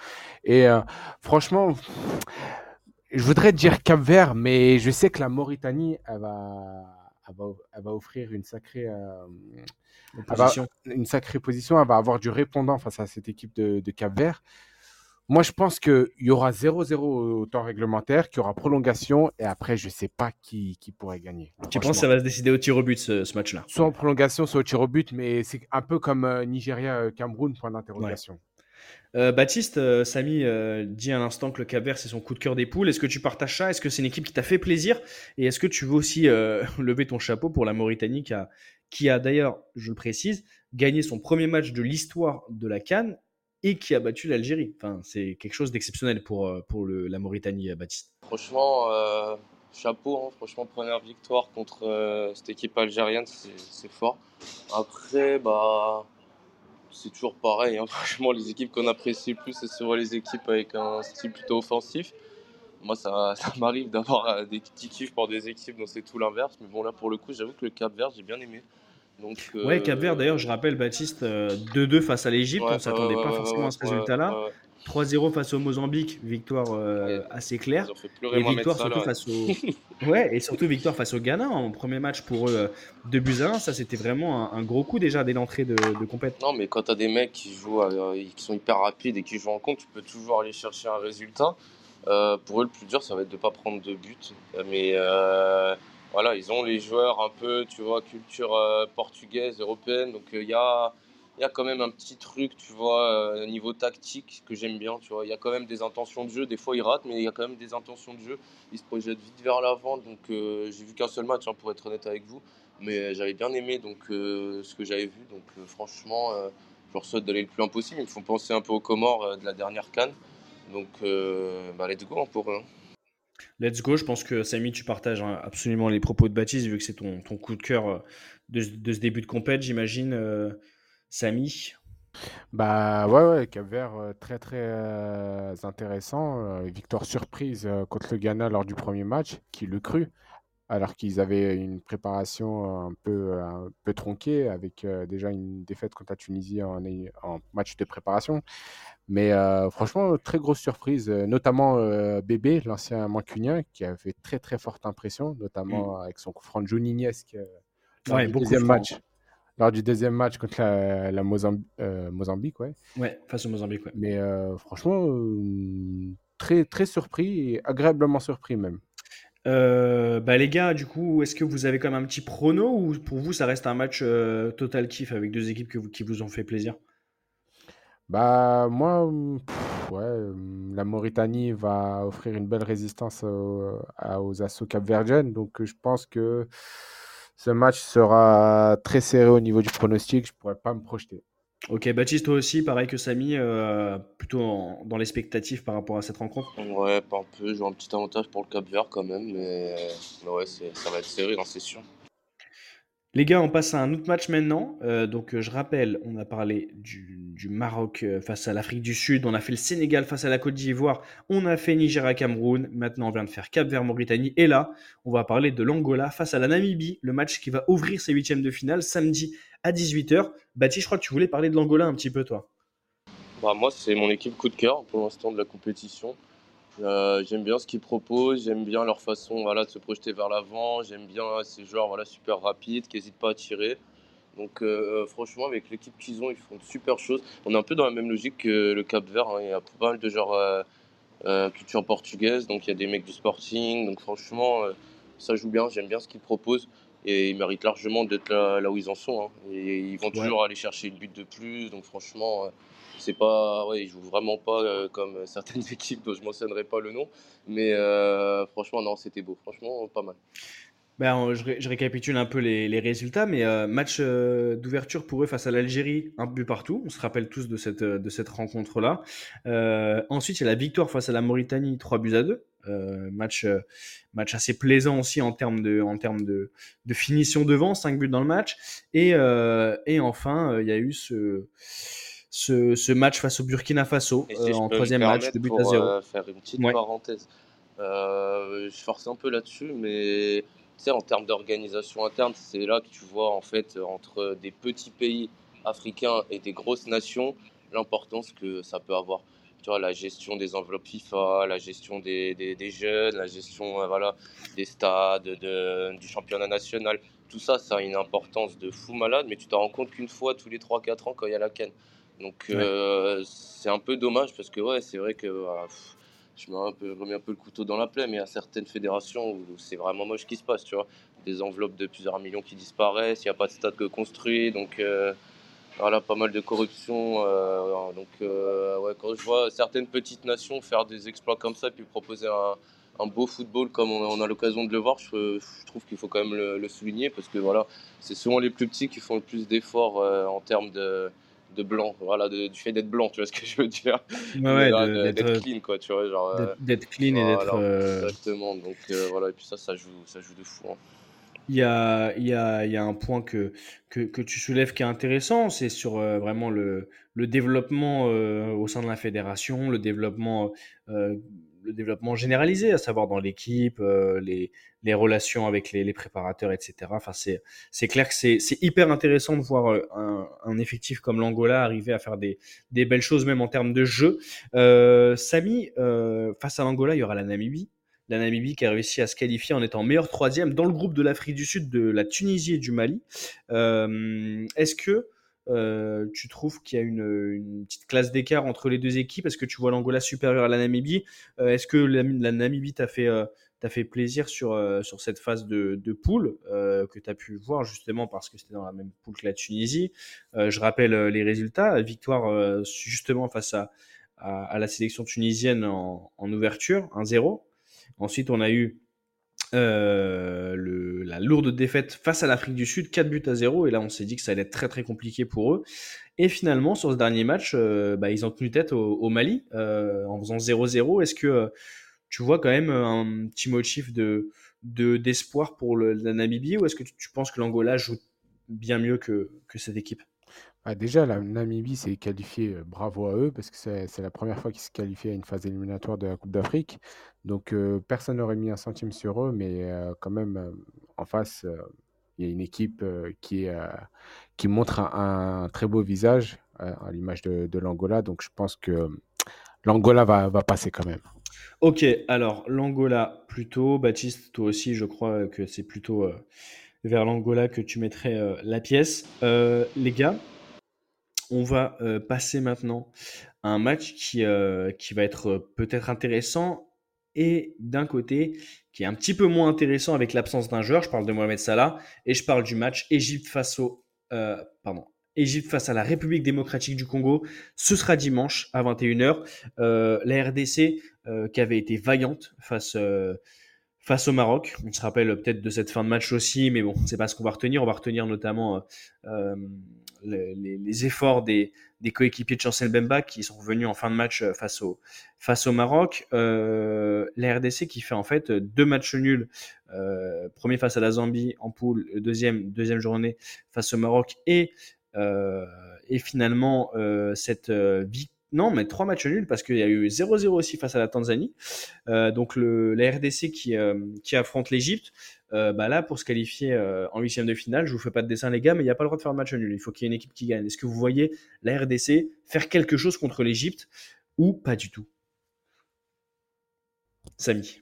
Et euh, franchement, je voudrais dire Cap Vert, mais je sais que la Mauritanie, elle va, elle va, elle va offrir une sacrée, euh, elle va- Opposition. une sacrée position. Elle va avoir du répondant face à cette équipe de, de Cap Vert. Moi, je pense qu'il y aura 0-0 au temps réglementaire, qu'il y aura prolongation, et après, je ne sais pas qui, qui pourrait gagner. Tu penses que ça va se décider au tir au but ce, ce match-là? Soit en prolongation, soit au tir au but, mais c'est un peu comme euh, Nigeria-Cameroun, point d'interrogation. Euh, Baptiste, euh, Samy euh, dit à l'instant que le Cap Vert c'est son coup de cœur des poules. Est-ce que tu partages ça? Est-ce que c'est une équipe qui t'a fait plaisir? Et est-ce que tu veux aussi euh, lever ton chapeau pour la Mauritanie qui a, qui a d'ailleurs, je le précise, gagné son premier match de l'histoire de la Cannes et qui a battu l'Algérie Enfin, c'est quelque chose d'exceptionnel pour, euh, pour le- la Mauritanie, euh, Baptiste. Franchement, euh, chapeau. hein. Franchement, première victoire contre cette équipe algérienne, c'est fort. Après, bah, c'est toujours pareil. hein. Franchement, les équipes qu'on apprécie le plus, c'est souvent les équipes avec un style plutôt offensif. Moi, ça, ça m'arrive d'avoir des petits kiffs pour des équipes dont c'est tout l'inverse. Mais bon, là, pour le coup, j'avoue que le Cap Vert, j'ai bien aimé. Donc, Ouais, euh, Cap Vert, d'ailleurs, je rappelle, Baptiste, euh, 2-2 face à l'Égypte. ouais, on s'attendait ouais, pas forcément à ce résultat-là. ouais, ouais. 3-0 face au Mozambique, victoire euh, assez claire. Et victoire surtout face au ouais et surtout victoire face au Ghana en premier match pour eux 2 buts à 1 ça c'était vraiment un, un gros coup déjà dès l'entrée de, de compète Non, mais quand tu as des mecs qui jouent, euh, qui sont hyper rapides et qui jouent en compte, tu peux toujours aller chercher un résultat. Euh, pour eux, le plus dur, ça va être de ne pas prendre de but. Mais euh, voilà, ils ont les joueurs un peu, tu vois, culture euh, portugaise, européenne. Donc il y, a, y a quand même un petit truc, tu vois, euh, niveau tactique que j'aime bien. Tu vois, il y a quand même des intentions de jeu. Des fois, ils ratent, mais il y a quand même des intentions de jeu. Ils se projettent vite vers l'avant. Donc euh, j'ai vu qu'un seul match, hein, pour être honnête avec vous. Mais j'avais bien aimé donc, euh, ce que j'avais vu. Donc euh, franchement, euh, je leur souhaite d'aller le plus loin possible. Ils me font penser un peu aux Comores euh, de la dernière canne. Donc euh, bah, let's go hein, pour eux. hein. Let's go je pense que Samy tu partages hein, absolument les propos de Baptiste vu que c'est ton, coup de cœur euh, de, ce début de compète j'imagine euh, Samy Bah ouais, ouais, Cap Vert, euh, très très intéressant. Victoire surprise contre le Ghana lors du premier match, qui le cru, alors qu'ils avaient une préparation un peu, un peu tronquée, avec euh, déjà une défaite contre la Tunisie en, en match de préparation. Mais euh, franchement, très grosse surprise, notamment euh, Bébé, l'ancien mancunien, qui a fait très très forte impression, notamment avec son coup franc euh, lors Ouais, du deuxième franc. match. Lors du deuxième match contre la, la Mozambi- Mozambique, ouais. ouais face au Mozambique ouais. Mais franchement, euh, très, très surpris et agréablement surpris même. Euh, bah les gars, du coup, est-ce que vous avez quand même un petit prono ou pour vous ça reste un match euh, total kiff avec deux équipes qui vous ont fait plaisir? Bah, moi, ouais, hum, la Mauritanie va offrir une belle résistance au- à- aux assauts capverdiennes. Donc, euh, je pense que ce match sera très serré au niveau du pronostic. Je pourrais pas me projeter. Ok, Baptiste, toi aussi, pareil que Samy, euh, plutôt en- dans l'expectative par rapport à cette rencontre? Ouais, pas un peu. J'ai un petit avantage pour le Cap Vert quand même. Mais, mais ouais, c'est- ça va être serré, non, c'est sûr. Les gars, on passe à un autre match maintenant. Euh, donc, euh, je rappelle, on a parlé du, Maroc euh, face à l'Afrique du Sud, on a fait le Sénégal face à la Côte d'Ivoire, on a fait Nigeria-Cameroun, maintenant on vient de faire Cap vers Mauritanie. Et là, on va parler de l'Angola face à la Namibie, le match qui va ouvrir ses huitièmes de finale samedi à 18h. Baptiste, je crois que tu voulais parler de l'Angola un petit peu, toi. Bah, moi, c'est mon équipe coup de cœur pour l'instant de la compétition. Euh, j'aime bien ce qu'ils proposent, j'aime bien leur façon voilà, de se projeter vers l'avant, j'aime bien ces joueurs voilà, super rapides qui n'hésitent pas à tirer. Donc euh, franchement, avec l'équipe qu'ils ont, ils font de super choses. On est un peu dans la même logique que le Cap Vert. hein. Il y a pas mal de joueurs euh, euh, culture portugaise, donc il y a des mecs du Sporting. Donc franchement, euh, ça joue bien, j'aime bien ce qu'ils proposent. Et ils méritent largement d'être là, là où ils en sont. hein. Et ils vont Ouais. toujours aller chercher le but de plus. Donc franchement, euh, c'est pas, ouais, ils jouent vraiment pas euh, comme certaines équipes dont je mentionnerai pas le nom. Mais euh, franchement, non, c'était beau. Franchement, pas mal. Ben, je, ré- je récapitule un peu les, résultats, mais euh, match d'ouverture pour eux face à l'Algérie, un but partout. On se rappelle tous de cette, de cette rencontre-là. Ensuite, il y a la victoire face à la Mauritanie, 3 buts à 2. Euh, match, match assez plaisant aussi en termes de, en termes de, de finition devant, 5 buts dans le match. Et, et enfin, il y a eu ce, ce, ce match face au Burkina Faso euh, si je en troisième match de but à pour 0. euh, faire une petite Ouais. parenthèse, euh, je force un peu là-dessus, mais en termes d'organisation interne, c'est là que tu vois en fait entre des petits pays africains et des grosses nations l'importance que ça peut avoir. Tu vois, la gestion des enveloppes FIFA, la gestion des, des, des jeunes, la gestion euh, voilà, des stades, de, du championnat national, tout ça, ça a une importance de fou malade, mais tu t'en rends compte qu'une fois tous les 3-4 ans quand il y a la canne. Donc Ouais. euh, c'est un peu dommage parce que ouais, c'est vrai que bah, pff, je, mets un peu, je remets un peu le couteau dans la plaie, mais il y a certaines fédérations où c'est vraiment moche ce qui se passe, tu vois. Des enveloppes de plusieurs millions qui disparaissent, il n'y a pas de stade que construit, donc euh, voilà, pas mal de corruption. euh, donc ouais, quand je vois certaines petites nations faire des exploits comme ça, puis proposer un, un beau football comme on, a l'occasion de le voir, je, je trouve qu'il faut quand même le, le souligner parce que voilà, c'est souvent les plus petits qui font le plus d'efforts en termes de de blanc, voilà, de- du fait d'être blanc, tu vois ce que je veux dire. Ouais, ouais, d'être d'être clean, quoi, tu vois, genre. euh, d'être- d'être clean et d'être. euh, Exactement, donc euh, voilà, et puis ça, ça joue, ça joue de fou. hein. Il y a, il y a, il y a un point que, que, que tu soulèves qui est intéressant, c'est sur euh, vraiment le, le développement euh, au sein de la fédération, le développement, euh, le développement généralisé, à savoir dans l'équipe, euh, les, relations avec les, préparateurs, etc. Enfin, c'est, clair que c'est, hyper intéressant de voir euh, un, effectif comme l'Angola arriver à faire des, belles choses, même en termes de jeu. Euh, Samy, face à l'Angola, il y aura la Namibie la Namibie qui a réussi à se qualifier en étant meilleur troisième dans le groupe de l'Afrique du Sud, de la Tunisie et du Mali. Est-ce que euh, tu trouves qu'il y a une, petite classe d'écart entre les deux équipes? Est-ce que tu vois l'Angola supérieur à la Namibie? Euh, Est-ce que la, Namibie t'a fait, euh, fait plaisir sur, euh, sur cette phase de, de poule que tu as pu voir justement parce que c'était dans la même poule que la Tunisie? Je rappelle les résultats. Victoire justement face à, à, à la sélection tunisienne en, en ouverture, 1-0. Ensuite, on a eu euh, la lourde défaite face à l'Afrique du Sud, 4 buts à 0. Et là, on s'est dit que ça allait être très très compliqué pour eux. Et finalement, sur ce dernier match, euh, bah, ils ont tenu tête au, Mali euh, en faisant 0-0. Est-ce que tu vois quand même un petit motif de de- d'espoir pour le, la Namibie ou est-ce que tu, penses que l'Angola joue bien mieux que cette équipe? Ah, déjà, la Namibie s'est qualifiée, bravo à eux, parce que c'est la première fois qu'ils se qualifient à une phase éliminatoire de la Coupe d'Afrique. Donc, personne n'aurait mis un centime sur eux, mais quand même, en face, il y a une équipe qui, montre un, très beau visage, à l'image de, l'Angola. Donc, je pense que l'Angola va, passer quand même. Ok, alors l'Angola plutôt. Baptiste, toi aussi, je crois que c'est plutôt vers l'Angola que tu mettrais la pièce. Les gars, on va euh, passer maintenant à un match qui, euh, va être euh, peut-être intéressant et d'un côté qui est un petit peu moins intéressant avec l'absence d'un joueur. Je parle de Mohamed Salah et je parle du match Égypte face à la République démocratique du Congo. Ce sera dimanche à 21h. Euh, la RDC qui avait été vaillante face, au Maroc. On se rappelle peut-être de cette fin de match aussi, mais bon, c'est pas ce qu'on va retenir. On va retenir notamment les, efforts des, coéquipiers de Chancel Bemba qui sont revenus en fin de match euh, face au, face au Maroc. Euh, la RDC qui fait en fait deux matchs nuls. Euh, premier face à la Zambie en poule, deuxième, deuxième journée face au Maroc et, et finalement cette vie. Non, mais trois matchs nuls parce qu'il y a eu 0-0 aussi face à la Tanzanie. Donc le, la RDC qui, qui affronte l'Égypte. Euh, bah là, pour se qualifier euh, en huitième de finale, je vous fais pas de dessin les gars, mais il n'y a pas le droit de faire un match nul. Il faut qu'il y ait une équipe qui gagne. Est-ce que vous voyez la RDC faire quelque chose contre l'Égypte ou pas du tout? Samy.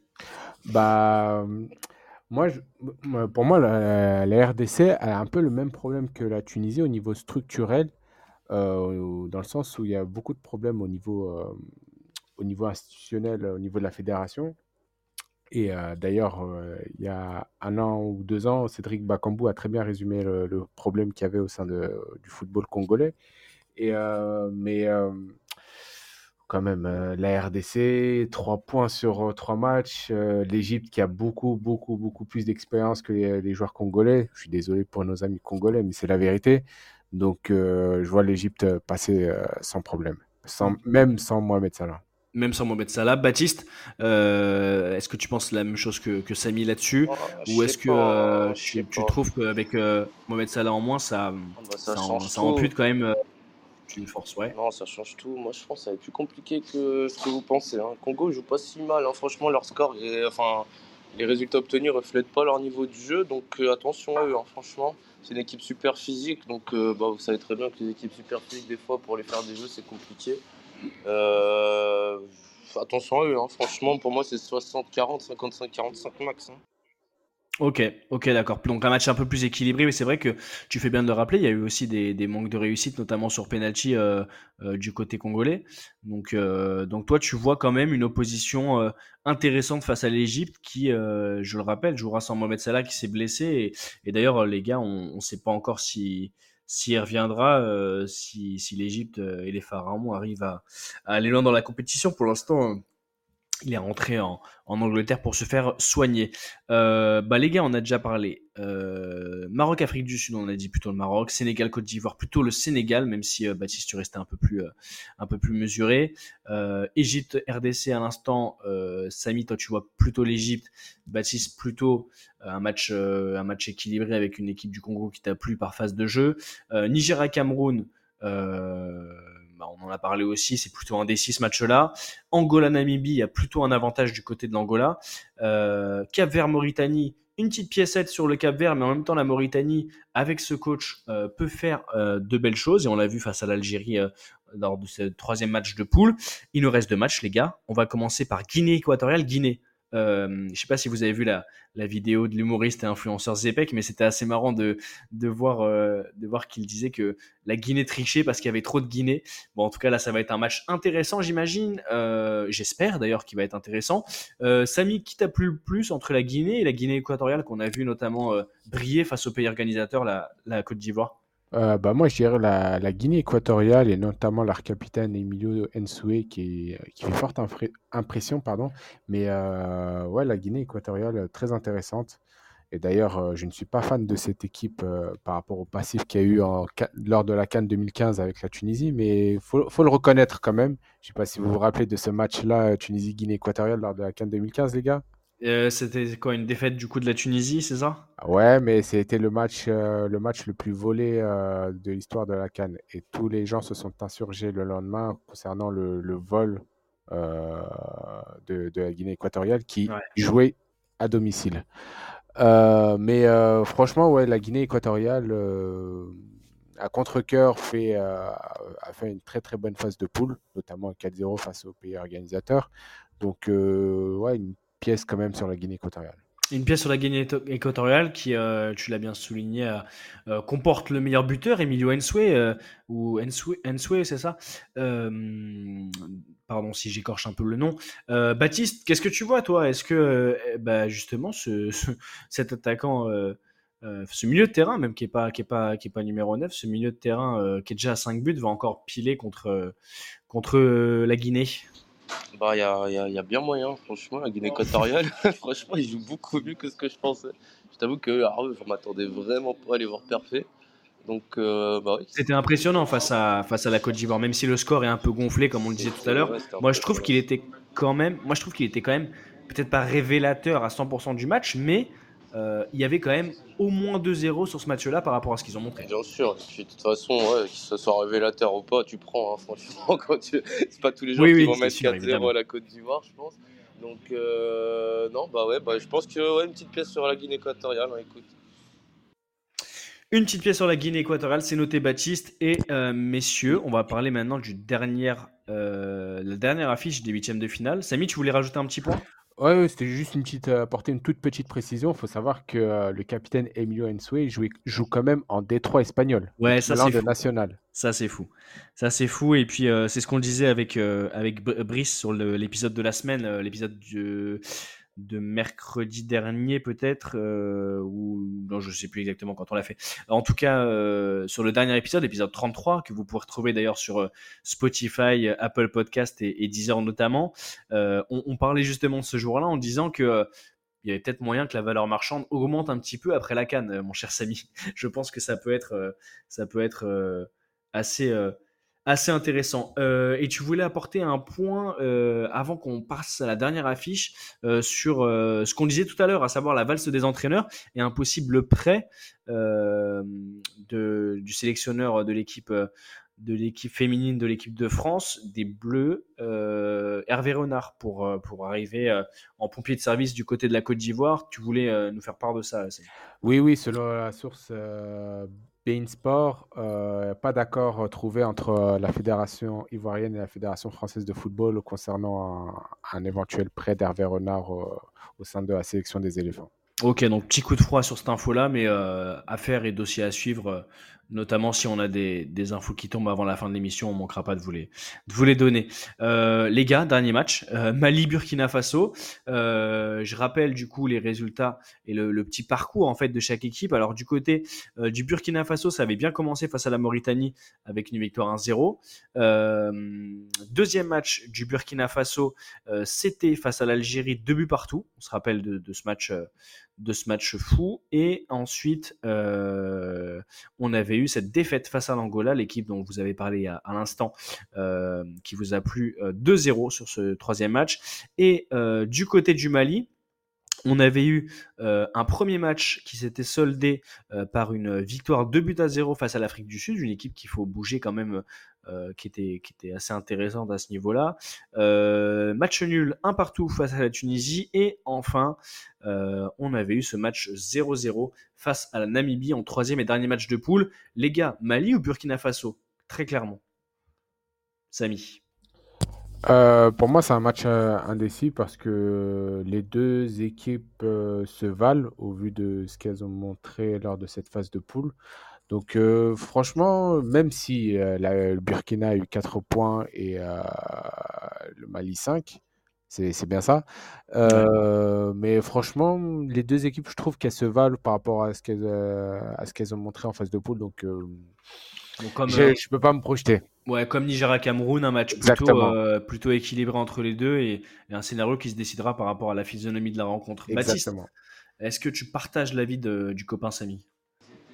Bah, euh, moi, pour moi, la, RDC a un peu le même problème que la Tunisie au niveau structurel, dans le sens où il y a beaucoup de problèmes au niveau, au niveau institutionnel, au niveau de la fédération. Et euh, d'ailleurs, euh, il y a un an ou deux ans, Cédric Bakambu a très bien résumé le, le problème qu'il y avait au sein de- du football congolais. Et, euh, mais quand même, la RDC, trois points sur trois matchs. L'Égypte qui a beaucoup, beaucoup, beaucoup plus d'expérience que les, les joueurs congolais. Je suis désolé pour nos amis congolais, mais c'est la vérité. Donc, je vois l'Égypte passer sans problème, sans, même sans Mohamed Salah. Même sans Mohamed Salah. Baptiste, euh, est-ce que tu penses la même chose que, que Samy là-dessus Oh, Ou est-ce que euh, tu, trouves qu'avec euh, Mohamed Salah en moins, ça, Ah bah, ça, ça en- ça ampute quand même euh, une force ouais. Non, ça change tout. Moi, je pense que ça va être plus compliqué que ce que vous pensez. Hein. Congo joue pas si mal. hein. Franchement, leur score, et, enfin, les résultats obtenus reflètent pas leur niveau de jeu. Donc, attention à eux. hein. Franchement, c'est une équipe super physique. Donc, bah, vous savez très bien que les équipes super physiques, des fois, pour les faire des jeux, c'est compliqué. Euh, attention à eux. hein. Franchement, pour moi, c'est 60-40, 55-45 max. hein. Ok, ok, d'accord. Donc un match un peu plus équilibré, mais c'est vrai que tu fais bien de le rappeler. Il y a eu aussi des, manques de réussite, notamment sur penalty euh, euh, du côté congolais. Donc, donc toi, tu vois quand même une opposition intéressante face à l'Égypte, qui, je le rappelle, jouera sans Mohamed Salah qui s'est blessé. Et d'ailleurs, les gars, on ne sait pas encore si s'il reviendra, euh, si, si l'Égypte euh, et les pharaons arrivent à, à aller loin dans la compétition. Pour l'instant. Il est rentré en, en Angleterre pour se faire soigner. Euh, bah les gars, on a déjà parlé. Euh, Maroc, Afrique du Sud, on a dit plutôt le Maroc. Sénégal, Côte d'Ivoire, plutôt le Sénégal, même si euh, Baptiste, tu restais un peu plus, un peu plus mesuré. Égypte, RDC à l'instant. Samy, toi, tu vois plutôt l'Égypte. Baptiste, plutôt un match, un match équilibré avec une équipe du Congo qui t'a plu par phase de jeu. Nigeria, Cameroun. Bah, on en a parlé aussi, c'est plutôt indécis ce match-là. Angola-Namibie, il y a plutôt un avantage du côté de l'Angola. Euh, Cap Vert-Mauritanie, une petite piécette sur le Cap Vert, mais en même temps, la Mauritanie, avec ce coach, euh, peut faire euh, de belles choses. Et on l'a vu face à l'Algérie lors de ce troisième match de poule. Il nous reste deux matchs, les gars. On va commencer par Guinée équatoriale. Guinée. Euh, je sais pas si vous avez vu la, vidéo de l'humoriste et influenceur Zepek, mais c'était assez marrant de, de voir, euh, de voir qu'il disait que la Guinée trichait parce qu'il y avait trop de Guinée. Bon, en tout cas, là, ça va être un match intéressant, j'imagine. Euh, J'espère d'ailleurs qu'il va être intéressant. Euh, Samy, qui t'a plu le plus entre la Guinée et la Guinée équatoriale qu'on a vu notamment briller face au pays organisateur, la Côte d'Ivoire? Euh, bah moi, je dirais la, la Guinée équatoriale et notamment leur capitaine Emilio Nsoué qui, est- qui fait forte infré- impression. Pardon. Mais euh, ouais, la Guinée équatoriale, euh, très intéressante. Et d'ailleurs, euh, je ne suis pas fan de cette équipe euh, par rapport au passif qu'il y a eu en, ca- lors de la Cannes 2015 avec la Tunisie, mais il faut, faut le reconnaître quand même. Je ne sais pas si vous vous rappelez de ce match-là, euh, Tunisie-Guinée équatoriale, lors de la Cannes 2015, les gars. Euh, C'était quoi, une défaite du coup de la Tunisie, c'est ça? Ouais, mais c'était le match, euh, le match le plus volé euh, de l'histoire de la CAN. Et tous les gens se sont insurgés le lendemain concernant le, le vol de, de la Guinée équatoriale qui Ouais. jouait à domicile. Mais franchement, ouais, la Guinée équatoriale, à contre-cœur, fait, euh, a fait une très très bonne phase de poule, notamment 4-0 face au pays organisateur. Donc, euh, ouais, une pièce quand même sur la Guinée équatoriale. Une pièce sur la Guinée équatoriale qui, euh, tu l'as bien souligné, euh, euh, comporte le meilleur buteur, Emilio Ensue, euh, ou Ensue, c'est ça? Pardon si j'écorche un peu le nom. Baptiste, qu'est-ce que tu vois, toi? Est-ce que, euh, bah, justement, ce, ce- cet attaquant, ce milieu de terrain, même qui n'est pas, pas, pas numéro 9, ce milieu de terrain qui est déjà à 5 buts, va encore piler contre, contre la Guinée? Bah, il y a, y a- y a bien moyen, franchement, la Guinée équatoriale. franchement, ils jouent beaucoup mieux que ce que je pensais. Je t'avoue que ah je m'attendais vraiment pas à les voir parfait. Donc, euh, bah oui. C'était impressionnant face à, face à la Côte d'Ivoire, même si le score est un peu gonflé, comme on le disait tout à l'heure. Moi, je trouve qu'il était quand même, moi, je trouve qu'il était quand même peut-être pas révélateur à 100% du match, mais euh, il y avait quand même au moins 2-0 sur ce match-là par rapport à ce qu'ils ont montré. Bien sûr, de toute façon, ouais, que ce soit révélateur ou pas, tu prends, hein, franchement, quand tu... c'est pas tous les jours Oui, qui oui, vont mettre sûr, 4-0 évidemment. à la Côte d'Ivoire, je pense. Donc, euh, non, bah ouais, bah, je pense que ouais, une petite pièce sur la Guinée équatoriale, hein, écoute. Une petite pièce sur la Guinée équatoriale, c'est noté Baptiste. Et euh, messieurs, on va parler maintenant du dernier, euh, la dernière affiche des huitièmes de finale. Samy, tu voulais rajouter un petit point? Ouais, ouais, c'était juste une petite, euh, apporter une toute petite précision. Il faut savoir que euh, le capitaine Emilio Ensue joue, joue quand même en Détroit espagnol, Ouais, ça c'est fou. national. Ça c'est fou. Ça c'est fou. Et puis euh, c'est ce qu'on disait avec, avec Br- Brice sur l'épisode de la semaine, l'épisode de, de mercredi dernier peut-être, euh, ou non, je sais plus exactement quand on l'a fait. En tout cas, euh, sur le dernier épisode, l'épisode 33, que vous pourrez retrouver d'ailleurs sur euh, Spotify, Apple Podcast et, Deezer notamment, euh, on, on parlait justement ce jour-là en disant que euh, il y avait peut-être moyen que la valeur marchande augmente un petit peu après la canne, euh, mon cher Samy. Je pense que ça peut être, euh, ça peut être euh, assez, euh, assez intéressant. Euh, et tu voulais apporter un point euh, avant qu'on passe à la dernière affiche euh, sur ce qu'on disait tout à l'heure, à savoir la valse des entraîneurs et un possible prêt de, du sélectionneur de l'équipe. de l'équipe féminine de l'équipe de France, des Bleus, Hervé Renard pour, pour arriver en pompier de service du côté de la Côte d'Ivoire. Tu voulais nous faire part de ça, Oui, oui, selon la source Bein Sport, euh, pas d'accord euh, trouvé entre euh, la Fédération ivoirienne et la Fédération française de football concernant un, éventuel prêt d'Hervé Renard au sein de la sélection des éléphants. Ok, donc petit coup de froid sur cette info-là, mais affaire et dossier à suivre, notamment si on a des, infos qui tombent avant la fin de l'émission, on manquera pas de vous les, vous les donner. Euh, les gars, dernier match, euh, Mali-Burkina Faso. Euh, je rappelle du coup les résultats et le, petit parcours en fait de chaque équipe. Alors du côté du Burkina Faso, ça avait bien commencé face à la Mauritanie avec une victoire 1-0. Euh, deuxième match du Burkina Faso, c'était face à l'Algérie, deux buts partout. On se rappelle de ce match. Euh, de ce match fou. Et ensuite, euh, on avait eu cette défaite face à l'Angola, l'équipe dont vous avez parlé à, l'instant, euh, qui vous a plu euh, 2-0 sur ce troisième match. Et euh, du côté du Mali, on avait eu euh, un premier match qui s'était soldé euh, par une victoire 2 buts à 0 face à l'Afrique du Sud, une équipe qu'il faut bouger quand même, euh, qui, était, qui était assez intéressante à ce niveau-là. Euh, match nul, un partout face à la Tunisie. Et enfin, euh, on avait eu ce match 0-0 face à la Namibie en troisième et dernier match de poule. Les gars, Mali ou Burkina Faso? Très clairement. Samy. Pour moi, c'est un match indécis parce que les deux équipes se valent au vu de ce qu'elles ont montré lors de cette phase de poule. Donc, euh, franchement, même si euh, la- le Burkina a eu 4 points et euh, le Mali 5, c'est bien ça. Euh, mais franchement, les deux équipes, je trouve qu'elles se valent par rapport à ce qu'elles euh, ont montré en phase de poule. Donc, euh, Donc, comme, j'ai- euh, je peux pas me projeter. ouais, comme Nigeria-Cameroun, un match plutôt, euh, plutôt équilibré entre les deux et, et un scénario qui se décidera par rapport à la physionomie de la rencontre. Baptiste, est-ce que tu partages l'avis du copain Samy?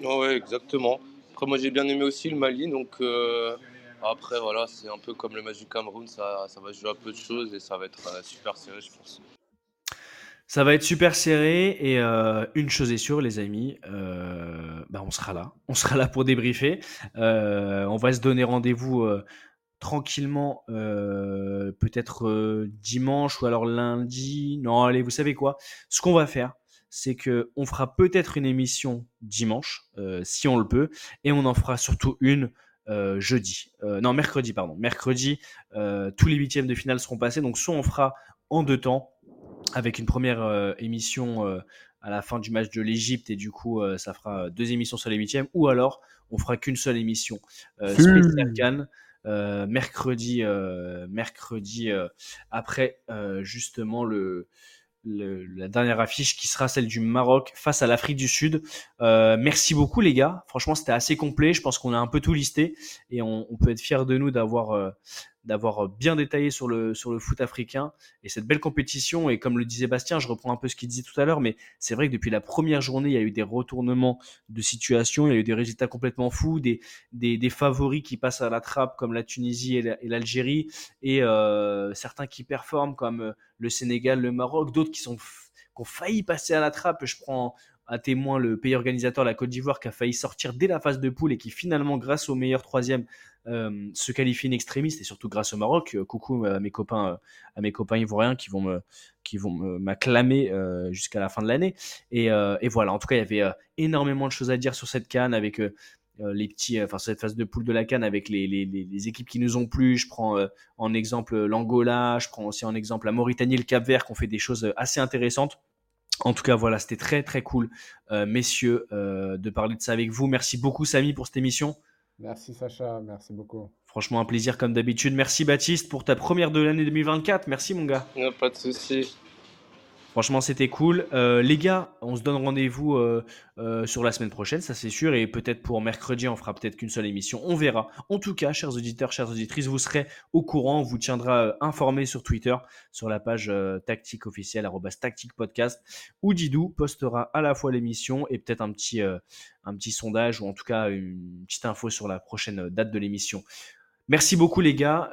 Ouais, ouais, exactement. Après, moi, j'ai bien aimé aussi le Mali. Donc, euh, après, voilà, c'est un peu comme le match du Cameroun. Ça, ça va jouer à peu de choses et ça va être euh, super serré, je pense. Ça va être super serré et euh, une chose est sûre, les amis, euh, bah, on sera là. On sera là pour débriefer. On va se donner rendez-vous tranquillement, peut-être dimanche ou alors lundi. Non, allez, vous savez quoi? Ce qu'on va faire, c'est que on fera peut-être une émission dimanche, euh, si on le peut, et on en fera surtout une euh, jeudi. Euh, non, mercredi, pardon. Mercredi, tous les huitièmes de finale seront passés. Donc, soit on fera en deux temps avec une première émission à la fin du match de l'Égypte et du coup ça fera deux émissions sur les huitièmes ou alors on fera qu'une seule émission Si. spéciale Cannes euh, mercredi euh, mercredi euh, après justement le, le- la dernière affiche qui sera celle du Maroc face à l'Afrique du Sud. Euh, merci beaucoup les gars. Franchement, c'était assez complet. Je pense qu'on a un peu tout listé et on, on peut être fier de nous d'avoir euh, d'avoir bien détaillé sur le, sur le foot africain et cette belle compétition. Et comme le disait Bastien, je reprends un peu ce qu'il disait tout à l'heure, mais c'est vrai que depuis la première journée, il y a eu des retournements de situation, il y a eu des résultats complètement fous, des, des, favoris qui passent à la trappe comme la Tunisie et l'Algérie, et euh, certains qui performent comme le Sénégal, le Maroc, d'autres qui, sont, qui ont failli passer à la trappe. Je prends à témoin le pays organisateur, la Côte d'Ivoire, qui a failli sortir dès la phase de poule et qui finalement, grâce au meilleur troisième, euh, se qualifie in extremis et surtout grâce au Maroc. Euh, coucou à mes copains, euh, à mes copains ivoiriens qui vont qui vont m'acclamer jusqu'à la fin de l'année. Et, voilà. En tout cas, il y avait énormément de choses à dire sur cette canne avec les petits, enfin cette phase de poule de la canne avec les, équipes qui nous ont plu. Je prends en exemple l'Angola, je prends aussi en exemple la Mauritanie, le Cap Vert, qui ont fait des choses assez intéressantes. En tout cas, voilà, c'était très très cool, messieurs, de parler de ça avec vous. Merci beaucoup, Samy, pour cette émission. Merci Sacha, merci beaucoup. Franchement, un plaisir comme d'habitude. Merci Baptiste pour ta première de l'année 2024. Merci mon gars. pas de souci. Franchement, c'était cool. Euh, les gars, on se donne rendez-vous euh, euh, sur la semaine prochaine, ça c'est sûr. Et peut-être pour mercredi, on fera peut-être qu'une seule émission. On verra. En tout cas, chers auditeurs, chères auditrices, vous serez au courant. On vous tiendra informé sur Twitter, sur la page tactique officielle, tactique podcast, où Didou postera à la fois l'émission et peut-être un petit, un petit sondage ou en tout cas une petite info sur la prochaine date de l'émission. Merci beaucoup les gars.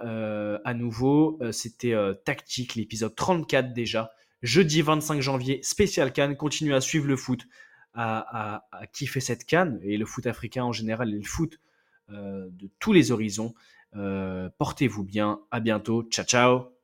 à nouveau, c'était Tactique, l'épisode 34 déjà jeudi 25 janvier, spécial Cannes. Continuez à suivre le foot, à, kiffer cette Cannes et le foot africain en général et le foot euh, de tous les horizons. Euh, portez-vous bien. À bientôt. Ciao, ciao.